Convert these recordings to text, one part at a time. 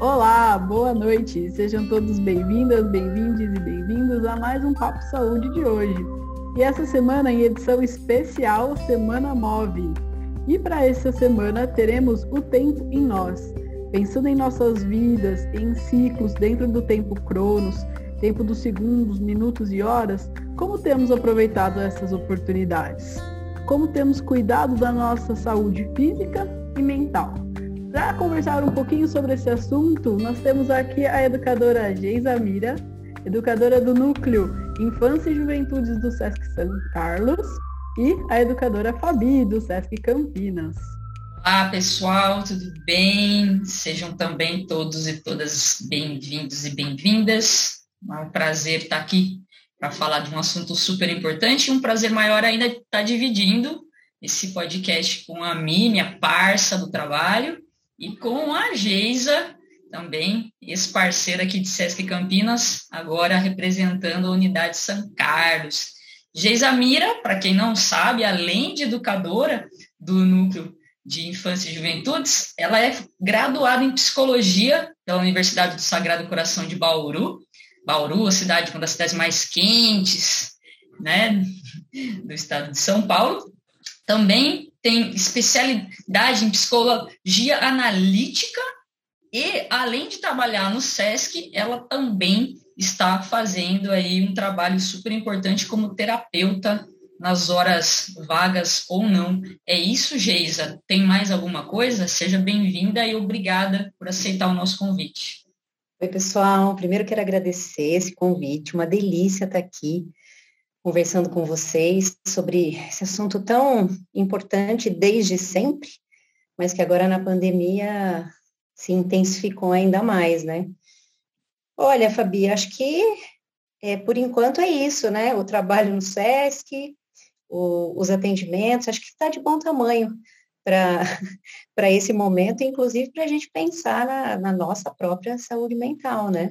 Olá, boa noite. Sejam todos bem-vindas, bem-vindos e bem-vindos a mais um Papo Saúde de hoje. E essa semana em edição especial Semana Move. E para essa semana teremos o tempo em nós, pensando em nossas vidas, em ciclos dentro do tempo Cronos, tempo dos segundos, minutos e horas, como temos aproveitado essas oportunidades? Como temos cuidado da nossa saúde física e mental? Para conversar um pouquinho sobre esse assunto, nós temos aqui a educadora Geisa Mira, educadora do Núcleo Infância e Juventudes do Sesc São Carlos, e a educadora Fabi, do Sesc Campinas. Olá, pessoal, tudo bem? Sejam também todos e todas bem-vindos e bem-vindas. É um prazer estar aqui para falar de um assunto super importante e um prazer maior ainda estar dividindo esse podcast com a Mi, minha parça do trabalho, e com a Geisa, também ex-parceira aqui de Sesc Campinas, agora representando a unidade São Carlos. Geisa Mira, para quem não sabe, além de educadora do núcleo de infância e juventudes, ela é graduada em psicologia pela Universidade do Sagrado Coração de Bauru. Bauru, a cidade, uma das cidades mais quentes, né, do estado de São Paulo. Também tem especialidade em psicologia analítica e, além de trabalhar no SESC, ela também está fazendo aí um trabalho super importante como terapeuta nas horas vagas ou não. É isso, Geisa. Tem mais alguma coisa? Seja bem-vinda e obrigada por aceitar o nosso convite. Oi, pessoal. Primeiro quero agradecer esse convite. Uma delícia estar aqui conversando com vocês sobre esse assunto tão importante desde sempre, mas que agora na pandemia se intensificou ainda mais, né? Olha, Fabi, acho que é, por enquanto é isso, né? O trabalho no SESC, o, os atendimentos, acho que está de bom tamanho para esse momento, inclusive para a gente pensar na, na nossa própria saúde mental, né?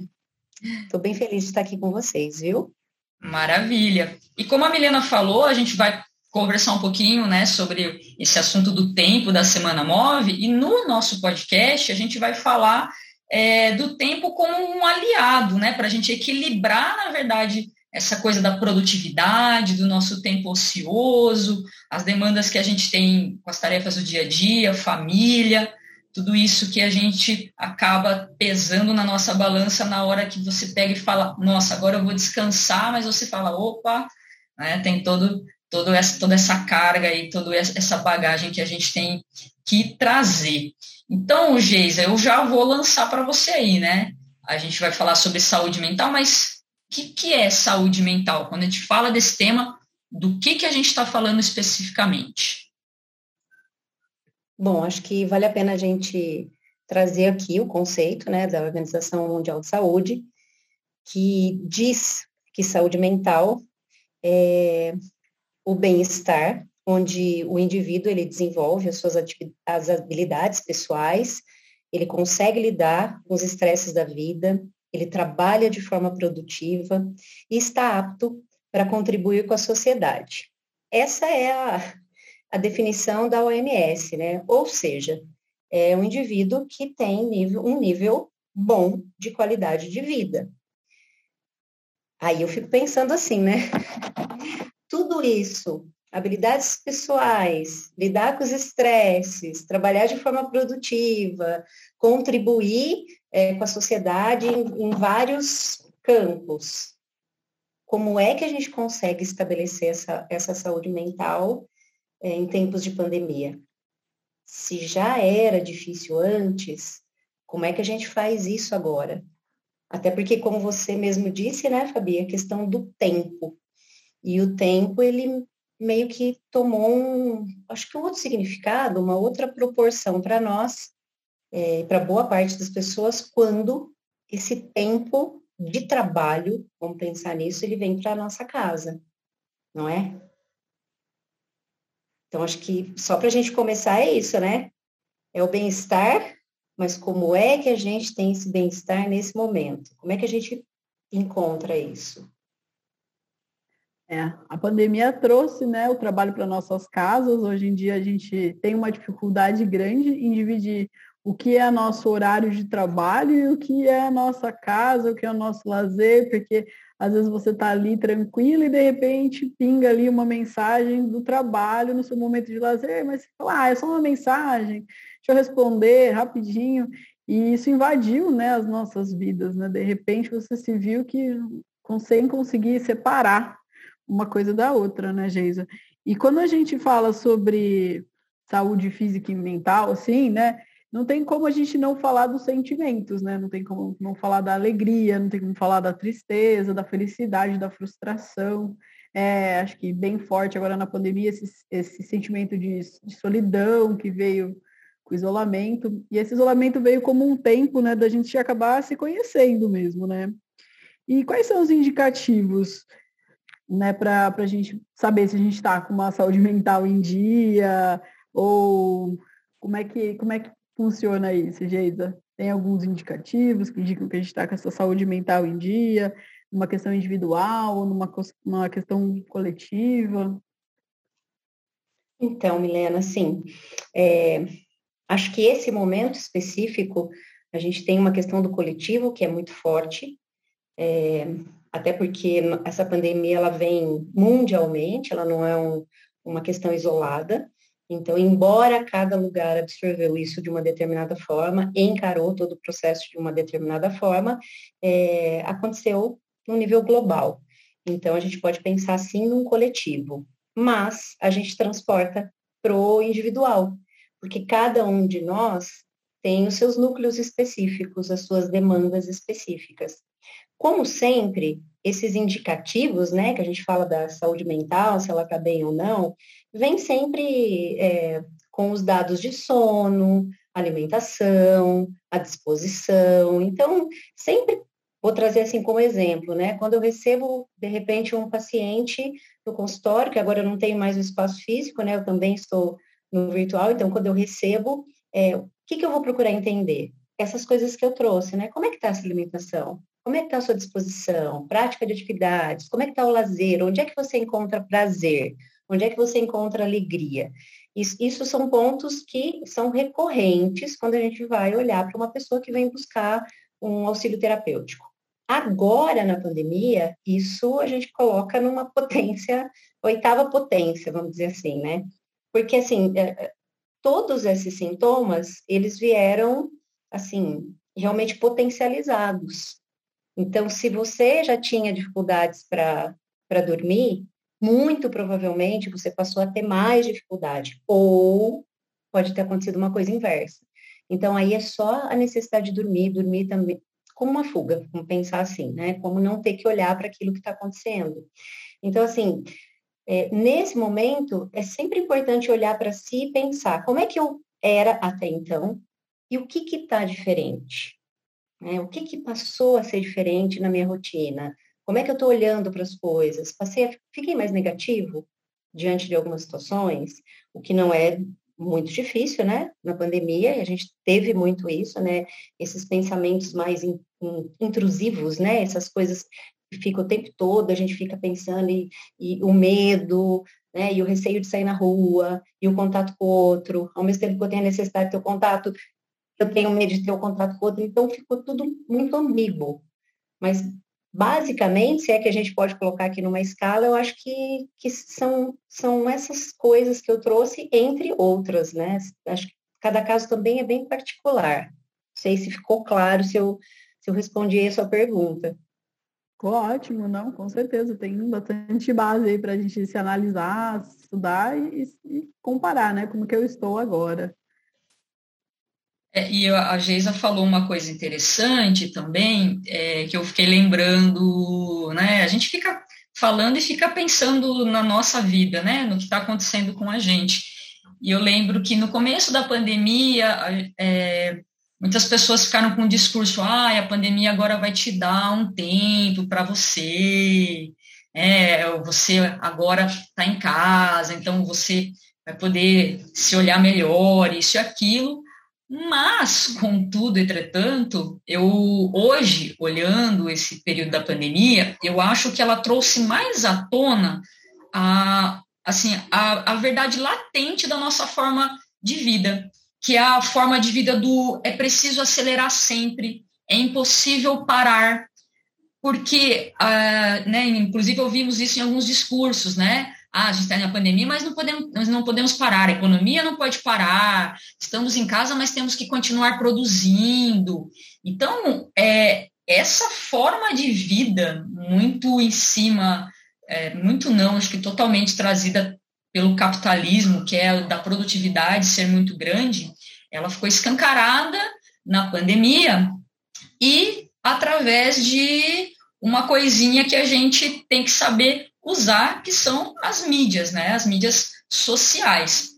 Estou bem feliz de estar aqui com vocês, viu? Maravilha. E como a Milena falou, a gente vai conversar um pouquinho né, sobre esse assunto do tempo da Semana Move, e no nosso podcast a gente vai falar é, do tempo como um aliado, né, para a gente equilibrar, na verdade, essa coisa da produtividade, do nosso tempo ocioso, as demandas que a gente tem com as tarefas do dia a dia, família, tudo isso que a gente acaba pesando na nossa balança na hora que você pega e fala, nossa, agora eu vou descansar, mas você fala, opa, né, tem todo, todo essa, toda essa carga e toda essa bagagem que a gente tem que trazer. Então, Geisa, eu já vou lançar para você aí, né? A gente vai falar sobre saúde mental, mas o que, que é saúde mental? Quando a gente fala desse tema, do que, que a gente está falando especificamente? Bom, acho que vale a pena a gente trazer aqui o conceito né, da Organização Mundial de Saúde, que diz que saúde mental é o bem-estar, onde o indivíduo ele desenvolve as suas as habilidades pessoais, ele consegue lidar com os estresses da vida, ele trabalha de forma produtiva e está apto para contribuir com a sociedade. Essa é a, a definição da OMS, né? Ou seja, é um indivíduo que tem nível, um nível bom de qualidade de vida. Aí eu fico pensando assim, né? Tudo isso, habilidades pessoais, lidar com os estresses, trabalhar de forma produtiva, contribuir é, com a sociedade em, em vários campos. Como é que a gente consegue estabelecer essa, essa saúde mental é, em tempos de pandemia. Se já era difícil antes, como é que a gente faz isso agora? Até porque, como você mesmo disse, né, Fabi, a questão do tempo. E o tempo, ele meio que tomou um, acho que um outro significado, uma outra proporção para nós, é, para boa parte das pessoas, quando esse tempo de trabalho, vamos pensar nisso, ele vem para a nossa casa, não é? Então, acho que só para a gente começar é isso, né? É o bem-estar, mas como é que a gente tem esse bem-estar nesse momento? Como é que a gente encontra isso? É, a pandemia trouxe né, o trabalho para nossas casas. Hoje em dia a gente tem uma dificuldade grande em dividir o que é nosso horário de trabalho e o que é a nossa casa, o que é o nosso lazer, porque às vezes você está ali tranquilo e de repente pinga ali uma mensagem do trabalho no seu momento de lazer, mas você fala, ah, é só uma mensagem, deixa eu responder rapidinho. E isso invadiu né, as nossas vidas, né? De repente você se viu que sem conseguir separar uma coisa da outra, né, Geisa? E quando a gente fala sobre saúde física e mental, assim, né? Não tem como a gente não falar dos sentimentos, né? Não tem como não falar da alegria, não tem como falar da tristeza, da felicidade, da frustração. É, acho que bem forte agora na pandemia esse, esse sentimento de, de solidão que veio com o isolamento. E esse isolamento veio como um tempo, né, da gente acabar se conhecendo mesmo, né? E quais são os indicativos né, para a gente saber se a gente está com uma saúde mental em dia, ou como é que, como é que funciona isso, Geisa? Tem alguns indicativos que indicam que a gente está com essa saúde mental em dia, numa questão individual numa questão coletiva? Então, Milena, sim. É, acho que esse momento específico, a gente tem uma questão do coletivo que é muito forte, é, até porque essa pandemia ela vem mundialmente, ela não é um, uma questão isolada. Então, embora cada lugar absorveu isso de uma determinada forma, encarou todo o processo de uma determinada forma, é, aconteceu no nível global. Então, a gente pode pensar assim num coletivo, mas a gente transporta para o individual, porque cada um de nós tem os seus núcleos específicos, as suas demandas específicas. Como sempre, esses indicativos, né, que a gente fala da saúde mental, se ela está bem ou não, vem sempre é, com os dados de sono, alimentação, a disposição. Então, sempre vou trazer assim como exemplo, né? Quando eu recebo, de repente, um paciente no consultório, que agora eu não tenho mais o espaço físico, né? Eu também estou no virtual, então quando eu recebo, é, o que, que eu vou procurar entender? Essas coisas que eu trouxe, né? Como é que está essa alimentação? Como é que está a sua disposição? Prática de atividades? Como é que está o lazer? Onde é que você encontra prazer? Onde é que você encontra alegria? Isso, isso são pontos que são recorrentes quando a gente vai olhar para uma pessoa que vem buscar um auxílio terapêutico. Agora, na pandemia, isso a gente coloca numa potência, oitava potência, vamos dizer assim, né? Porque, assim, é, é, todos esses sintomas, eles vieram, assim, realmente potencializados. Então, se você já tinha dificuldades para dormir, muito provavelmente você passou a ter mais dificuldade. Ou pode ter acontecido uma coisa inversa. Então, aí é só a necessidade de dormir, dormir também como uma fuga, vamos pensar assim, né? Como não ter que olhar para aquilo que está acontecendo. Então, assim, é, nesse momento, é sempre importante olhar para si e pensar como é que eu era até então e o que está diferente. Né? O que, que passou a ser diferente na minha rotina? Como é que eu estou olhando para as coisas? Passei a, fiquei mais negativo diante de algumas situações, o que não é muito difícil, né? Na pandemia, a gente teve muito isso, né? Esses pensamentos mais in, in, intrusivos, né? Essas coisas que ficam o tempo todo, a gente fica pensando e, e o medo, né? E o receio de sair na rua, e o contato com o outro, ao mesmo tempo que eu tenho a necessidade de ter o contato, eu tenho medo de ter o contrato com outro, então ficou tudo muito ambíguo. Mas, basicamente, se é que a gente pode colocar aqui numa escala, eu acho que, que são, são essas coisas que eu trouxe, entre outras, né? Acho que cada caso também é bem particular. Não sei se ficou claro, se eu, se eu respondi a sua pergunta. Ficou ótimo, não, com certeza. Tem bastante base aí para a gente se analisar, estudar e, e comparar, né? Como que eu estou agora. É, e a Geisa falou uma coisa interessante também, é, que eu fiquei lembrando, né? A gente fica falando e fica pensando na nossa vida, né? No que está acontecendo com a gente. E eu lembro que no começo da pandemia, é, muitas pessoas ficaram com o discurso, ah, a pandemia agora vai te dar um tempo para você, é, você agora está em casa, então você vai poder se olhar melhor, isso e aquilo. Mas, contudo, entretanto, eu hoje, olhando esse período da pandemia, eu acho que ela trouxe mais à tona a, assim, a, a verdade latente da nossa forma de vida. que é a forma de vida do é preciso acelerar sempre, é impossível parar, porque, uh, né, inclusive ouvimos isso em alguns discursos, né? Ah, a gente está na pandemia, mas não podemos, nós não podemos parar, a economia não pode parar, estamos em casa, mas temos que continuar produzindo. Então, é, essa forma de vida, muito em cima, é, muito não, acho que totalmente trazida pelo capitalismo, que é da produtividade ser muito grande, ela ficou escancarada na pandemia e através de uma coisinha que a gente tem que saber usar, que são as mídias, né? As mídias sociais.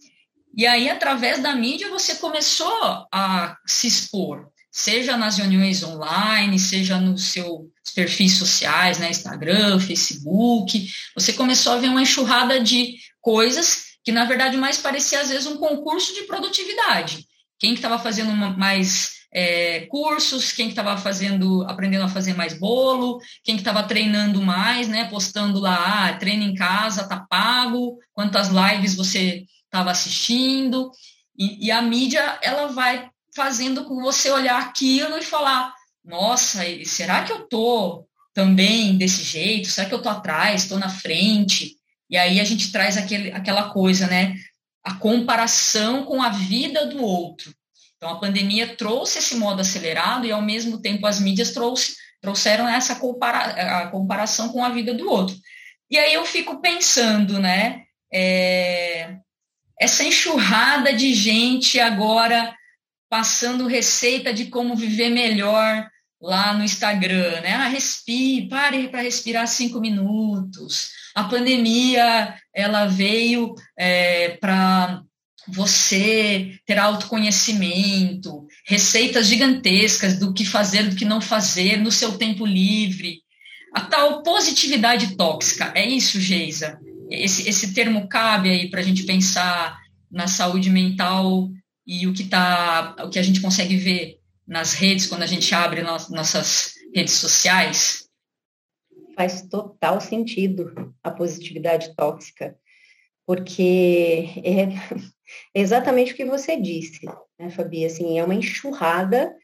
E aí, através da mídia, você começou a se expor, seja nas reuniões online, seja nos seus perfis sociais, né? Instagram, Facebook. Você começou a ver uma enxurrada de coisas que, na verdade, mais parecia, às vezes, um concurso de produtividade. Quem estava fazendo mais é, cursos, quem estava fazendo, aprendendo a fazer mais bolo, quem estava treinando mais, né? Postando lá, ah, treino em casa, tá pago, quantas lives você estava assistindo. E, e, a mídia, ela vai fazendo com você olhar aquilo e falar, nossa, será que eu tô também desse jeito? Será que eu tô atrás, estou na frente? E aí a gente traz aquele, aquela coisa, né? A comparação com a vida do outro. Então, a pandemia trouxe esse modo acelerado e, ao mesmo tempo, as mídias trouxe, trouxeram essa compara comparação com a vida do outro. E aí eu fico pensando, né? É, essa enxurrada de gente agora passando receita de como viver melhor lá no Instagram, né? Ah, respire, pare para respirar cinco minutos. A pandemia, ela veio é, para você ter autoconhecimento, receitas gigantescas do que fazer, do que não fazer no seu tempo livre. A tal positividade tóxica, é isso, Geisa? Esse, esse termo cabe aí para a gente pensar na saúde mental e o que, tá, o que a gente consegue ver nas redes, quando a gente abre no, nossas redes sociais? Faz total sentido a positividade tóxica, porque é, exatamente o que você disse, né, Fabi? Assim, é uma enxurrada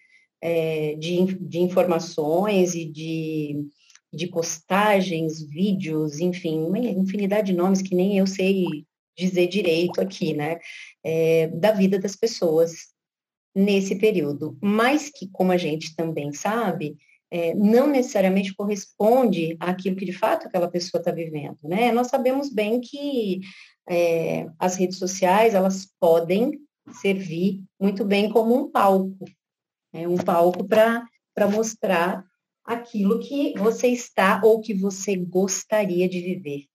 é, de, de informações e de, de postagens, vídeos, enfim, uma infinidade de nomes que nem eu sei dizer direito aqui, né? É, da vida das pessoas nesse período, mas que, como a gente também sabe, é, não necessariamente corresponde àquilo que de fato aquela pessoa está vivendo, né? Nós sabemos bem que é, as redes sociais elas podem servir muito bem como um palco, é um palco para mostrar aquilo que você está ou que você gostaria de viver.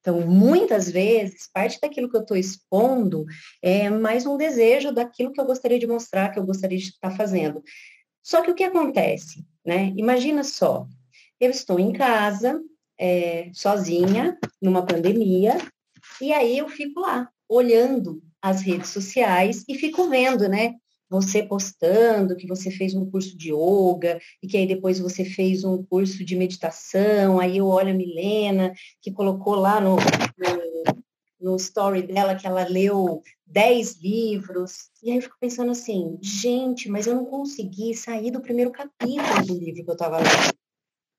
Então, muitas vezes, parte daquilo que eu estou expondo é mais um desejo daquilo que eu gostaria de mostrar, que eu gostaria de estar fazendo. Só que o que acontece, né? Imagina só, eu estou em casa, é, sozinha, numa pandemia, e aí eu fico lá, olhando as redes sociais e fico vendo, né? Você postando que você fez um curso de yoga e que aí depois você fez um curso de meditação. Aí eu olho a Milena, que colocou lá no, no, no story dela que ela leu 10 livros. E aí eu fico pensando assim, gente, mas eu não consegui sair do primeiro capítulo do livro que eu estava lendo.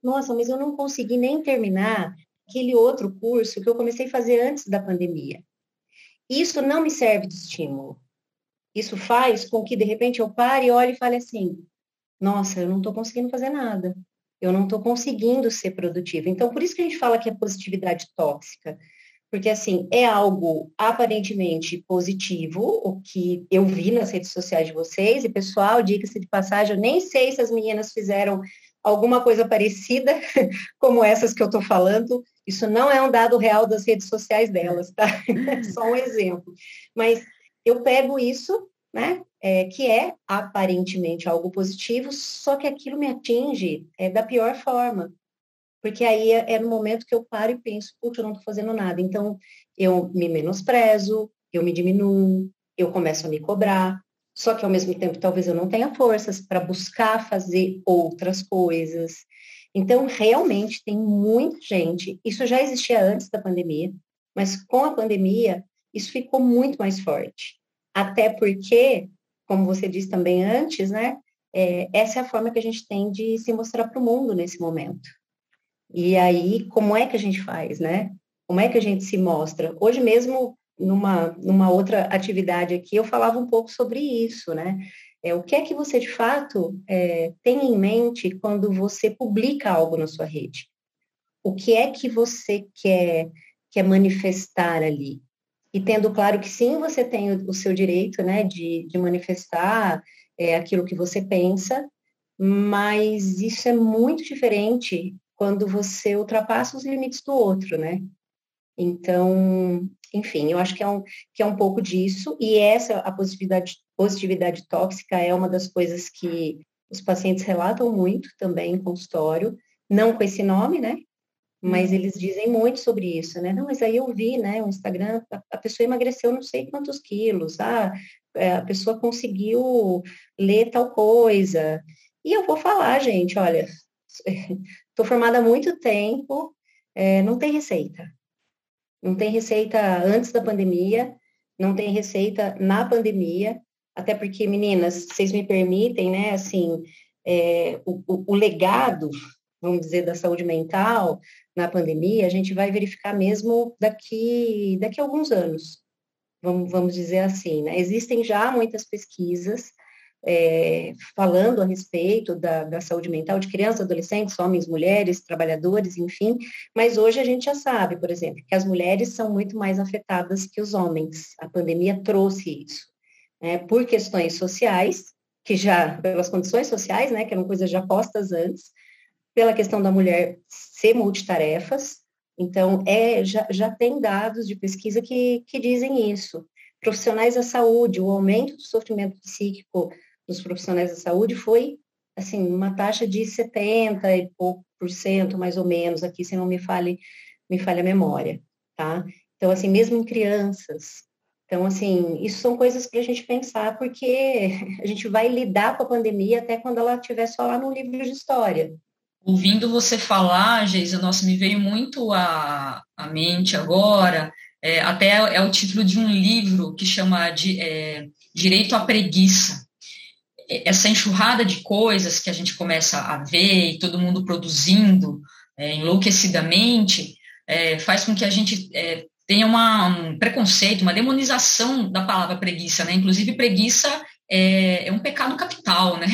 Nossa, mas eu não consegui nem terminar aquele outro curso que eu comecei a fazer antes da pandemia. Isso não me serve de estímulo. Isso faz com que, de repente, eu pare e olhe e fale assim: nossa, eu não estou conseguindo fazer nada. Eu não estou conseguindo ser produtiva. Então, por isso que a gente fala que é positividade tóxica. Porque, assim, é algo aparentemente positivo, o que eu vi nas redes sociais de vocês. E, pessoal, dica-se de passagem, eu nem sei se as meninas fizeram alguma coisa parecida como essas que eu estou falando. Isso não é um dado real das redes sociais delas, tá? É só um exemplo. Mas eu pego isso, né? É, que é aparentemente algo positivo, só que aquilo me atinge é, da pior forma. Porque aí é, é no momento que eu paro e penso, putz, eu não estou fazendo nada. Então, eu me menosprezo, eu me diminuo, eu começo a me cobrar, só que ao mesmo tempo talvez eu não tenha forças para buscar fazer outras coisas. Então, realmente tem muita gente, isso já existia antes da pandemia, mas com a pandemia, isso ficou muito mais forte. Até porque como você disse também antes, né? É, essa é a forma que a gente tem de se mostrar para o mundo nesse momento. E aí, como é que a gente faz, né? Como é que a gente se mostra? Hoje mesmo, numa, numa outra atividade aqui, eu falava um pouco sobre isso, né? É, o que é que você, de fato, é, tem em mente quando você publica algo na sua rede? O que é que você quer, quer manifestar ali? E tendo claro que sim, você tem o, o seu direito né, de, de manifestar é, aquilo que você pensa, mas isso é muito diferente quando você ultrapassa os limites do outro, né? Então, enfim, eu acho que é um, que é um pouco disso, e essa, a positividade, positividade tóxica é uma das coisas que os pacientes relatam muito também em consultório, não com esse nome, né? Mas uhum. eles dizem muito sobre isso, né? Não, mas aí eu vi, né? O Instagram, a, pessoa emagreceu não sei quantos quilos, ah, é, a pessoa conseguiu ler tal coisa. E eu vou falar, gente, olha, estou formada há muito tempo, é, não tem receita. Não tem receita antes da pandemia, não tem receita na pandemia, até porque, meninas, vocês me permitem, né, assim, é, o, o, o legado, vamos dizer, da saúde mental na pandemia, a gente vai verificar mesmo daqui, daqui a alguns anos, vamos, vamos dizer assim, né? Existem já muitas pesquisas é, falando a respeito da, da, saúde mental de crianças, adolescentes, homens, mulheres, trabalhadores, enfim, mas hoje a gente já sabe, por exemplo, que as mulheres são muito mais afetadas que os homens. A pandemia trouxe isso, né, por questões sociais, que já, pelas condições sociais, né, que eram coisas já postas antes, pela questão da mulher ser multitarefas, então, é, já, já tem dados de pesquisa que, que dizem isso. Profissionais da saúde, o aumento do sofrimento psíquico dos profissionais da saúde foi, assim, uma taxa de 70 e pouco por cento, mais ou menos, aqui, se não me fale, me fale a memória, tá? Então, assim, mesmo em crianças. Então, assim, isso são coisas para a gente pensar, porque a gente vai lidar com a pandemia até quando ela estiver só lá no livro de história, ouvindo você falar, Geisa, nossa, me veio muito à, à mente agora, é, até é o título de um livro que chama de é, Direito à Preguiça. Essa enxurrada de coisas que a gente começa a ver e todo mundo produzindo é, enlouquecidamente é, faz com que a gente é, tenha uma, um preconceito, uma demonização da palavra preguiça, né? Inclusive, preguiça é, é um pecado capital, né?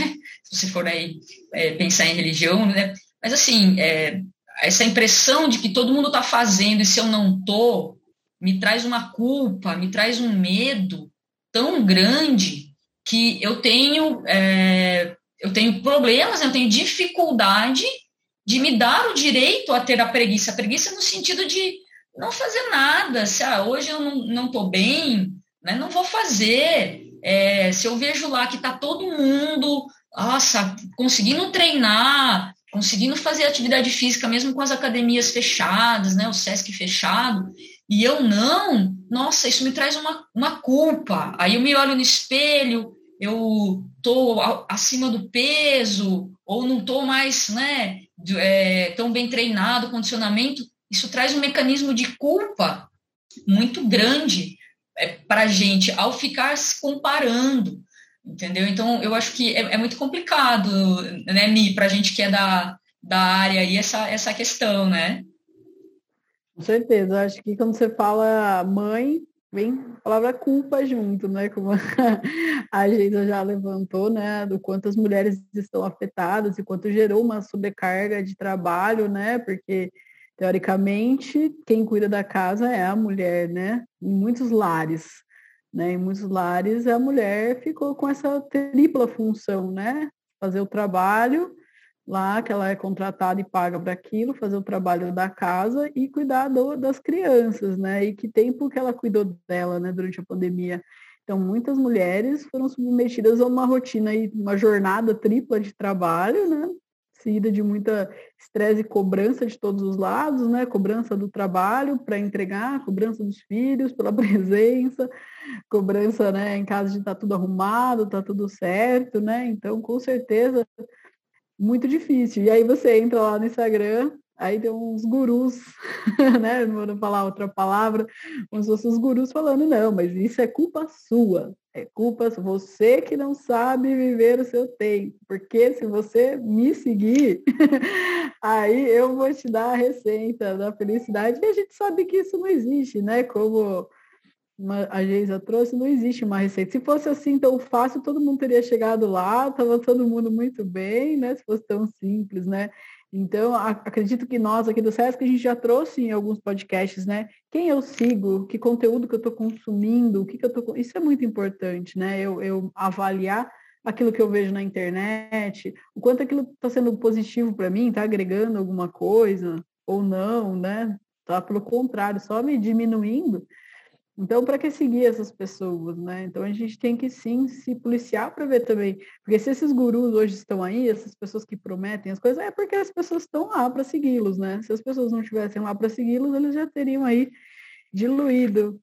Se você for aí é, pensar em religião, né? Mas assim, é, essa impressão de que todo mundo está fazendo e se eu não tô, me traz uma culpa, me traz um medo tão grande que eu tenho é, eu tenho problemas, eu tenho dificuldade de me dar o direito a ter a preguiça. A preguiça no sentido de não fazer nada. Se ah, hoje eu não estou bem, né, não vou fazer. É, se eu vejo lá que está todo mundo, nossa, conseguindo treinar, conseguindo fazer atividade física mesmo com as academias fechadas, né, o SESC fechado, e eu não, nossa, isso me traz uma, uma culpa. Aí eu me olho no espelho, eu tô acima do peso, ou não tô mais, né, é, tão bem treinado, condicionamento, isso traz um mecanismo de culpa muito grande é, para a gente ao ficar se comparando, entendeu? Então, eu acho que é, é muito complicado, né, Mi, para a gente que é da, da área aí, essa, essa questão, né? Com certeza, acho que quando você fala mãe, vem a palavra culpa junto, né? Como a Geisa já levantou, né? Do quanto as mulheres estão afetadas e quanto gerou uma sobrecarga de trabalho, né? Porque teoricamente, quem cuida da casa é a mulher, né? Em muitos lares, né? Em muitos lares a mulher ficou com essa tripla função, né? Fazer o trabalho lá, que ela é contratada e paga para aquilo, fazer o trabalho da casa e cuidar do, das crianças, né? E que tempo que ela cuidou dela, né, durante a pandemia. Então, muitas mulheres foram submetidas a uma rotina e uma jornada tripla de trabalho, né? seguida de muita estresse e cobrança de todos os lados, né? Cobrança do trabalho para entregar, cobrança dos filhos pela presença, cobrança, né, em caso de estar tá tudo arrumado, tá tudo certo, né? Então, com certeza, muito difícil. E aí você entra lá no Instagram, aí tem uns gurus, né? Não vou falar outra palavra, uns outros gurus falando, não, mas isso é culpa sua. É culpa você que não sabe viver o seu tempo. Porque se você me seguir, aí eu vou te dar a receita da felicidade. E a gente sabe que isso não existe, né? Como uma, a Geisa trouxe, não existe uma receita. Se fosse assim tão fácil, todo mundo teria chegado lá, estava todo mundo muito bem, né? Se fosse tão simples, né? Então, acredito que nós aqui do SESC, a gente já trouxe em alguns podcasts, né? Quem eu sigo, que conteúdo que eu estou consumindo, o que, que eu estou... Isso é muito importante, né? Eu, eu avaliar aquilo que eu vejo na internet, o quanto aquilo está sendo positivo para mim, está agregando alguma coisa ou não, né? Tá pelo contrário, só me diminuindo. Então, para que seguir essas pessoas, né? Então, a gente tem que sim se policiar para ver também. Porque se esses gurus hoje estão aí, essas pessoas que prometem as coisas, é porque as pessoas estão lá para segui-los, né? Se as pessoas não estivessem lá para segui-los, eles já teriam aí diluído.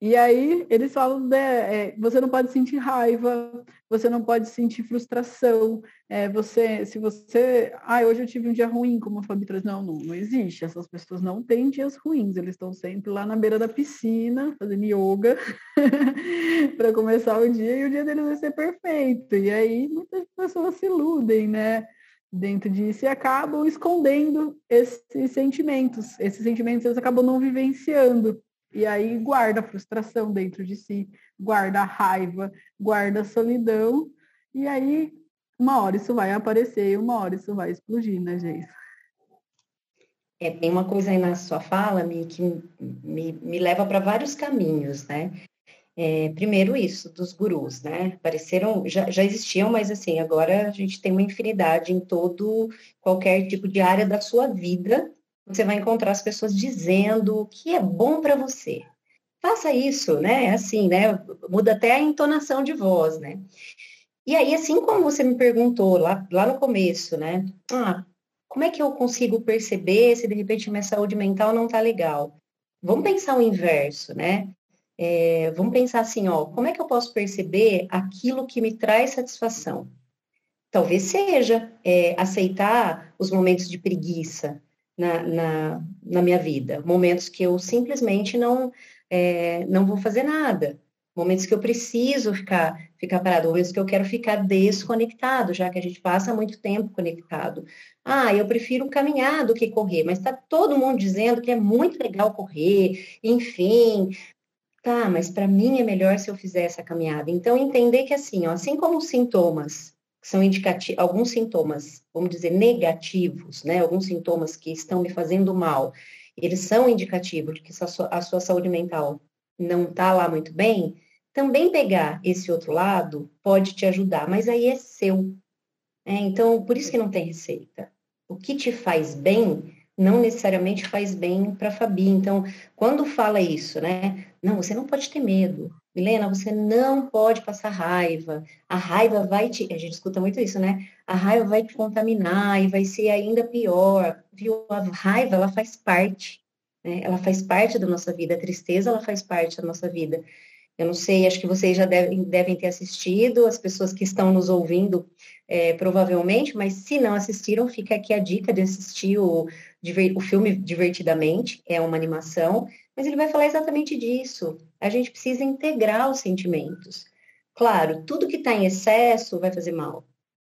E aí eles falam, né, é, você não pode sentir raiva, você não pode sentir frustração, é, você, se você, ah, hoje eu tive um dia ruim, como a Fabi trouxe, não, não, não existe, essas pessoas não têm dias ruins, eles estão sempre lá na beira da piscina, fazendo yoga, para começar o dia, e o dia deles vai ser perfeito, e aí muitas pessoas se iludem, né, dentro disso e acabam escondendo esses sentimentos, esses sentimentos eles acabam não vivenciando, e aí guarda a frustração dentro de si, guarda a raiva, guarda a solidão, e aí uma hora isso vai aparecer e uma hora isso vai explodir, né, gente? É, tem uma coisa aí na sua fala, Mi, que me, me leva para vários caminhos, né? É, primeiro isso, dos gurus, né? Apareceram, já, já existiam, mas assim, agora a gente tem uma infinidade em todo, qualquer tipo de área da sua vida, você vai encontrar as pessoas dizendo o que é bom para você. Faça isso, né? Assim, né? Muda até a entonação de voz, né? E aí, assim como você me perguntou lá, lá no começo, né? Ah, como é que eu consigo perceber se de repente minha saúde mental não está legal? Vamos pensar o inverso, né? É, vamos pensar assim, ó, como é que eu posso perceber aquilo que me traz satisfação? Talvez seja é, aceitar os momentos de preguiça, na, na, na minha vida. Momentos que eu simplesmente não, é, não vou fazer nada. Momentos que eu preciso ficar, ficar parado, momentos que eu quero ficar desconectado, já que a gente passa muito tempo conectado. Ah, eu prefiro caminhar do que correr, mas está todo mundo dizendo que é muito legal correr, enfim. Tá, mas para mim é melhor se eu fizer essa caminhada. Então, entender que assim, ó, assim como os sintomas são indicativos, alguns sintomas, vamos dizer, negativos, né? Alguns sintomas que estão me fazendo mal, eles são indicativos de que a sua, saúde mental não está lá muito bem, também pegar esse outro lado pode te ajudar, mas aí é seu. É, então, por isso que não tem receita. O que te faz bem não necessariamente faz bem para Fabi. Então, quando fala isso, né? Não, você não pode ter medo. Milena, você não pode passar raiva. A raiva vai te. A gente escuta muito isso, né? A raiva vai te contaminar e vai ser ainda pior. Viu? A raiva, ela faz parte. Né? Ela faz parte da nossa vida. A tristeza, ela faz parte da nossa vida. Eu não sei, acho que vocês já devem, devem ter assistido, as pessoas que estão nos ouvindo, é, provavelmente, mas se não assistiram, fica aqui a dica de assistir o, o filme Divertidamente, é uma animação, mas ele vai falar exatamente disso. A gente precisa integrar os sentimentos. Claro, tudo que está em excesso vai fazer mal.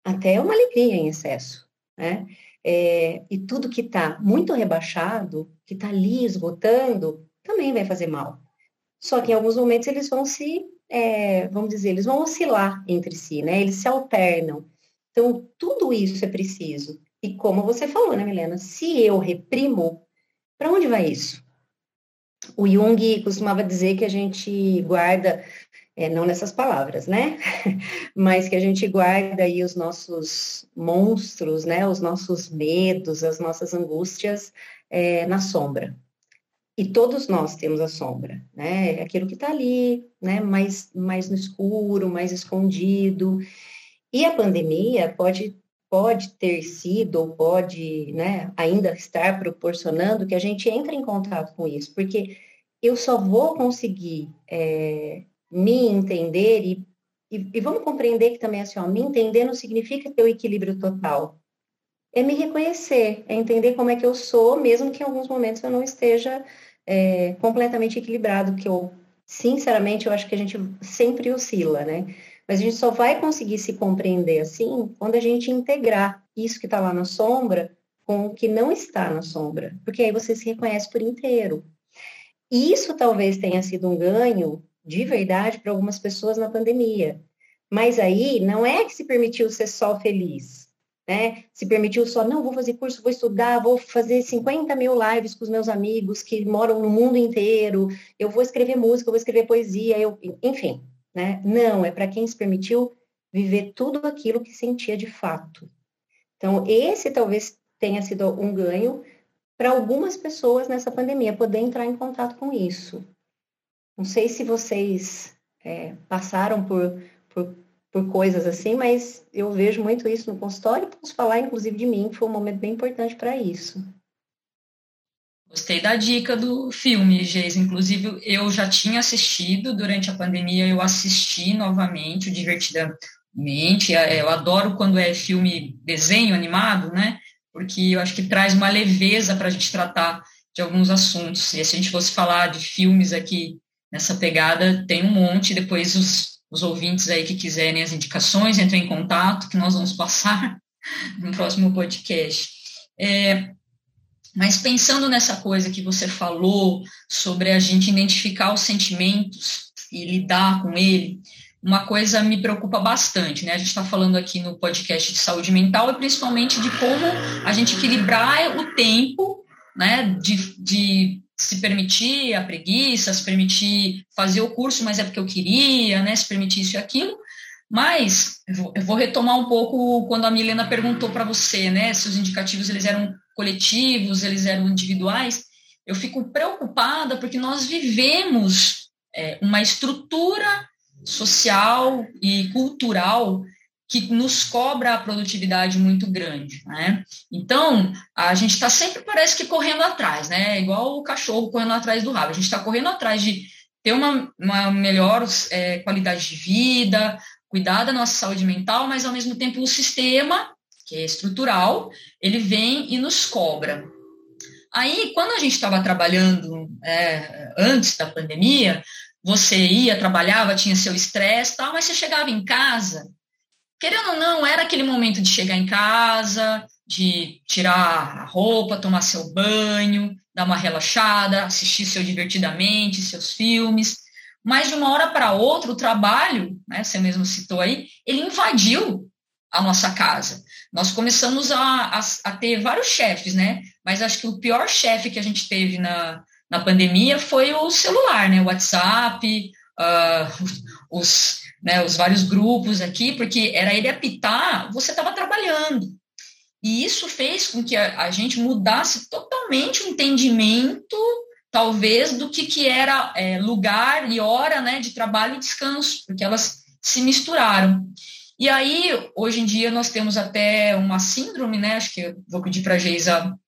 Até uma alegria em excesso, né? É, e tudo que está muito rebaixado, que está ali esgotando, também vai fazer mal. Só que em alguns momentos eles vão se, é, vamos dizer, eles vão oscilar entre si, né? Eles se alternam. Então, tudo isso é preciso. E como você falou, né, Milena? Se eu reprimo, para onde vai isso? O Jung costumava dizer que a gente guarda, é, não nessas palavras, né? Mas que a gente guarda aí os nossos monstros, né? Os nossos medos, as nossas angústias é, na sombra. E todos nós temos a sombra, né? Aquilo que está ali, né? Mais, mais no escuro, mais escondido. E a pandemia pode, pode ter sido ou pode né, ainda estar proporcionando que a gente entre em contato com isso, porque eu só vou conseguir é, me entender e, e, e, vamos compreender que também assim, ó, me entender não significa ter o equilíbrio total. É me reconhecer, é entender como é que eu sou, mesmo que em alguns momentos eu não esteja é, completamente equilibrado, que eu sinceramente, eu acho que a gente sempre oscila, né? Mas a gente só vai conseguir se compreender assim quando a gente integrar isso que está lá na sombra com o que não está na sombra, porque aí você se reconhece por inteiro. E isso talvez tenha sido um ganho de verdade para algumas pessoas na pandemia. Mas aí não é que se permitiu ser só feliz, né? Se permitiu só, não, vou fazer curso, vou estudar, vou fazer 50 mil lives com os meus amigos que moram no mundo inteiro, eu vou escrever música, eu vou escrever poesia, eu, enfim, né? Não, é para quem se permitiu viver tudo aquilo que sentia de fato. Então, esse talvez tenha sido um ganho para algumas pessoas nessa pandemia, poder entrar em contato com isso. Não sei se vocês é, passaram por, por, por, coisas assim, mas eu vejo muito isso no consultório, posso falar inclusive de mim, que foi um momento bem importante para isso. Gostei da dica do filme, Geis. Inclusive, eu já tinha assistido durante a pandemia, eu assisti novamente Divertidamente. É, eu adoro quando é filme desenho animado, né? Porque eu acho que traz uma leveza para a gente tratar de alguns assuntos. E se a gente fosse falar de filmes aqui nessa pegada, tem um monte. Depois, os, os ouvintes aí que quiserem as indicações, entrem em contato, que nós vamos passar no próximo podcast. É, mas pensando nessa coisa que você falou sobre a gente identificar os sentimentos e lidar com ele, uma coisa me preocupa bastante, né? A gente está falando aqui no podcast de saúde mental e principalmente de como a gente equilibrar o tempo, né? De, de se permitir a preguiça, se permitir fazer o curso, mas é porque eu queria, né? Se permitir isso e aquilo. Mas eu vou, eu vou retomar um pouco quando a Milena perguntou para você, né? Se os indicativos eles eram coletivos, eles eram individuais, eu fico preocupada porque nós vivemos é, uma estrutura social e cultural que nos cobra a produtividade muito grande, né? Então, a gente está sempre, parece que, correndo atrás, né? Igual o cachorro correndo atrás do rabo. A gente está correndo atrás de ter uma, uma melhor é, qualidade de vida, cuidar da nossa saúde mental, mas, ao mesmo tempo, o sistema que é estrutural, ele vem e nos cobra. Aí, quando a gente estava trabalhando é, antes da pandemia, você ia, trabalhava, tinha seu estresse tal, mas você chegava em casa, querendo ou não, era aquele momento de chegar em casa, de tirar a roupa, tomar seu banho, dar uma relaxada, assistir seu divertidamente, seus filmes. Mas de uma hora para outra, o trabalho, né, você mesmo citou aí, ele invadiu a nossa casa. Nós começamos a, a, a, ter vários chefes, né? Mas acho que o pior chefe que a gente teve na, na pandemia foi o celular, né? O WhatsApp, uh, os, né, os vários grupos aqui, porque era ele apitar, você estava trabalhando. E isso fez com que a, a, gente mudasse totalmente o entendimento, talvez, do que, que era é, lugar e hora né, de trabalho e descanso, porque elas se misturaram. E aí, hoje em dia, nós temos até uma síndrome, né? Acho que eu vou pedir para a Geisa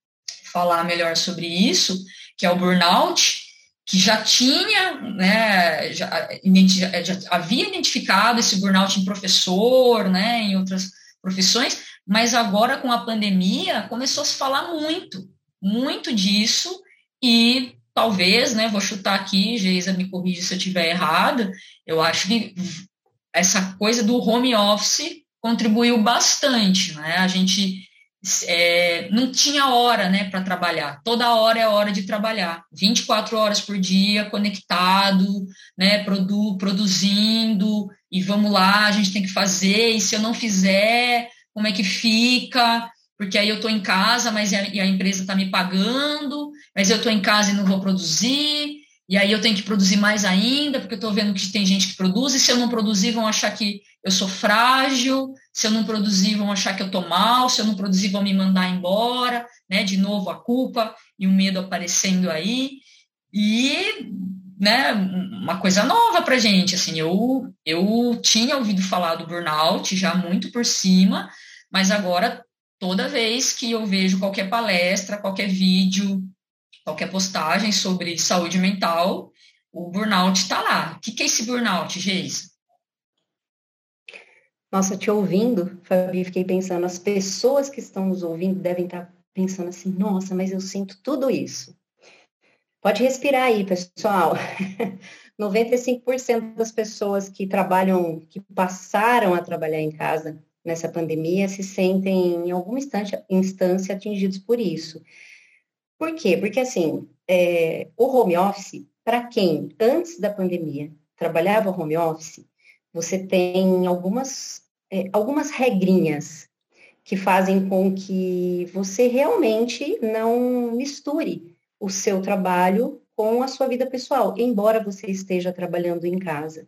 falar melhor sobre isso, que é o burnout, que já tinha, né, já, já, havia identificado esse burnout em professor, né, em outras profissões, mas agora com a pandemia começou a se falar muito, muito disso e talvez, né, vou chutar aqui, Geisa me corrija se eu estiver errada, eu acho que essa coisa do home office contribuiu bastante, né? A gente é, não tinha hora, né, para trabalhar. Toda hora é hora de trabalhar. 24 horas por dia, conectado, né, produ produzindo, e vamos lá, a gente tem que fazer, e se eu não fizer, como é que fica? Porque aí eu estou em casa, mas a, a empresa está me pagando, mas eu estou em casa e não vou produzir, e aí eu tenho que produzir mais ainda, porque eu estou vendo que tem gente que produz, e se eu não produzir, vão achar que eu sou frágil, se eu não produzir, vão achar que eu estou mal, se eu não produzir, vão me mandar embora, né? De novo a culpa e o medo aparecendo aí. E né, uma coisa nova para gente, assim, eu, eu tinha ouvido falar do burnout já muito por cima, mas agora toda vez que eu vejo qualquer palestra, qualquer vídeo, qualquer postagem sobre saúde mental, o burnout está lá. O que, que é esse burnout, Geis? Nossa, te ouvindo, Fabi, fiquei pensando, as pessoas que estão nos ouvindo devem estar pensando assim, nossa, mas eu sinto tudo isso. Pode respirar aí, pessoal, 95% das pessoas que trabalham, que passaram a trabalhar em casa nessa pandemia, se sentem, em alguma instância, instância atingidos por isso. Por quê? Porque, assim, é, o home office, para quem, antes da pandemia, trabalhava home office, você tem algumas, é, algumas regrinhas que fazem com que você realmente não misture o seu trabalho com a sua vida pessoal, embora você esteja trabalhando em casa.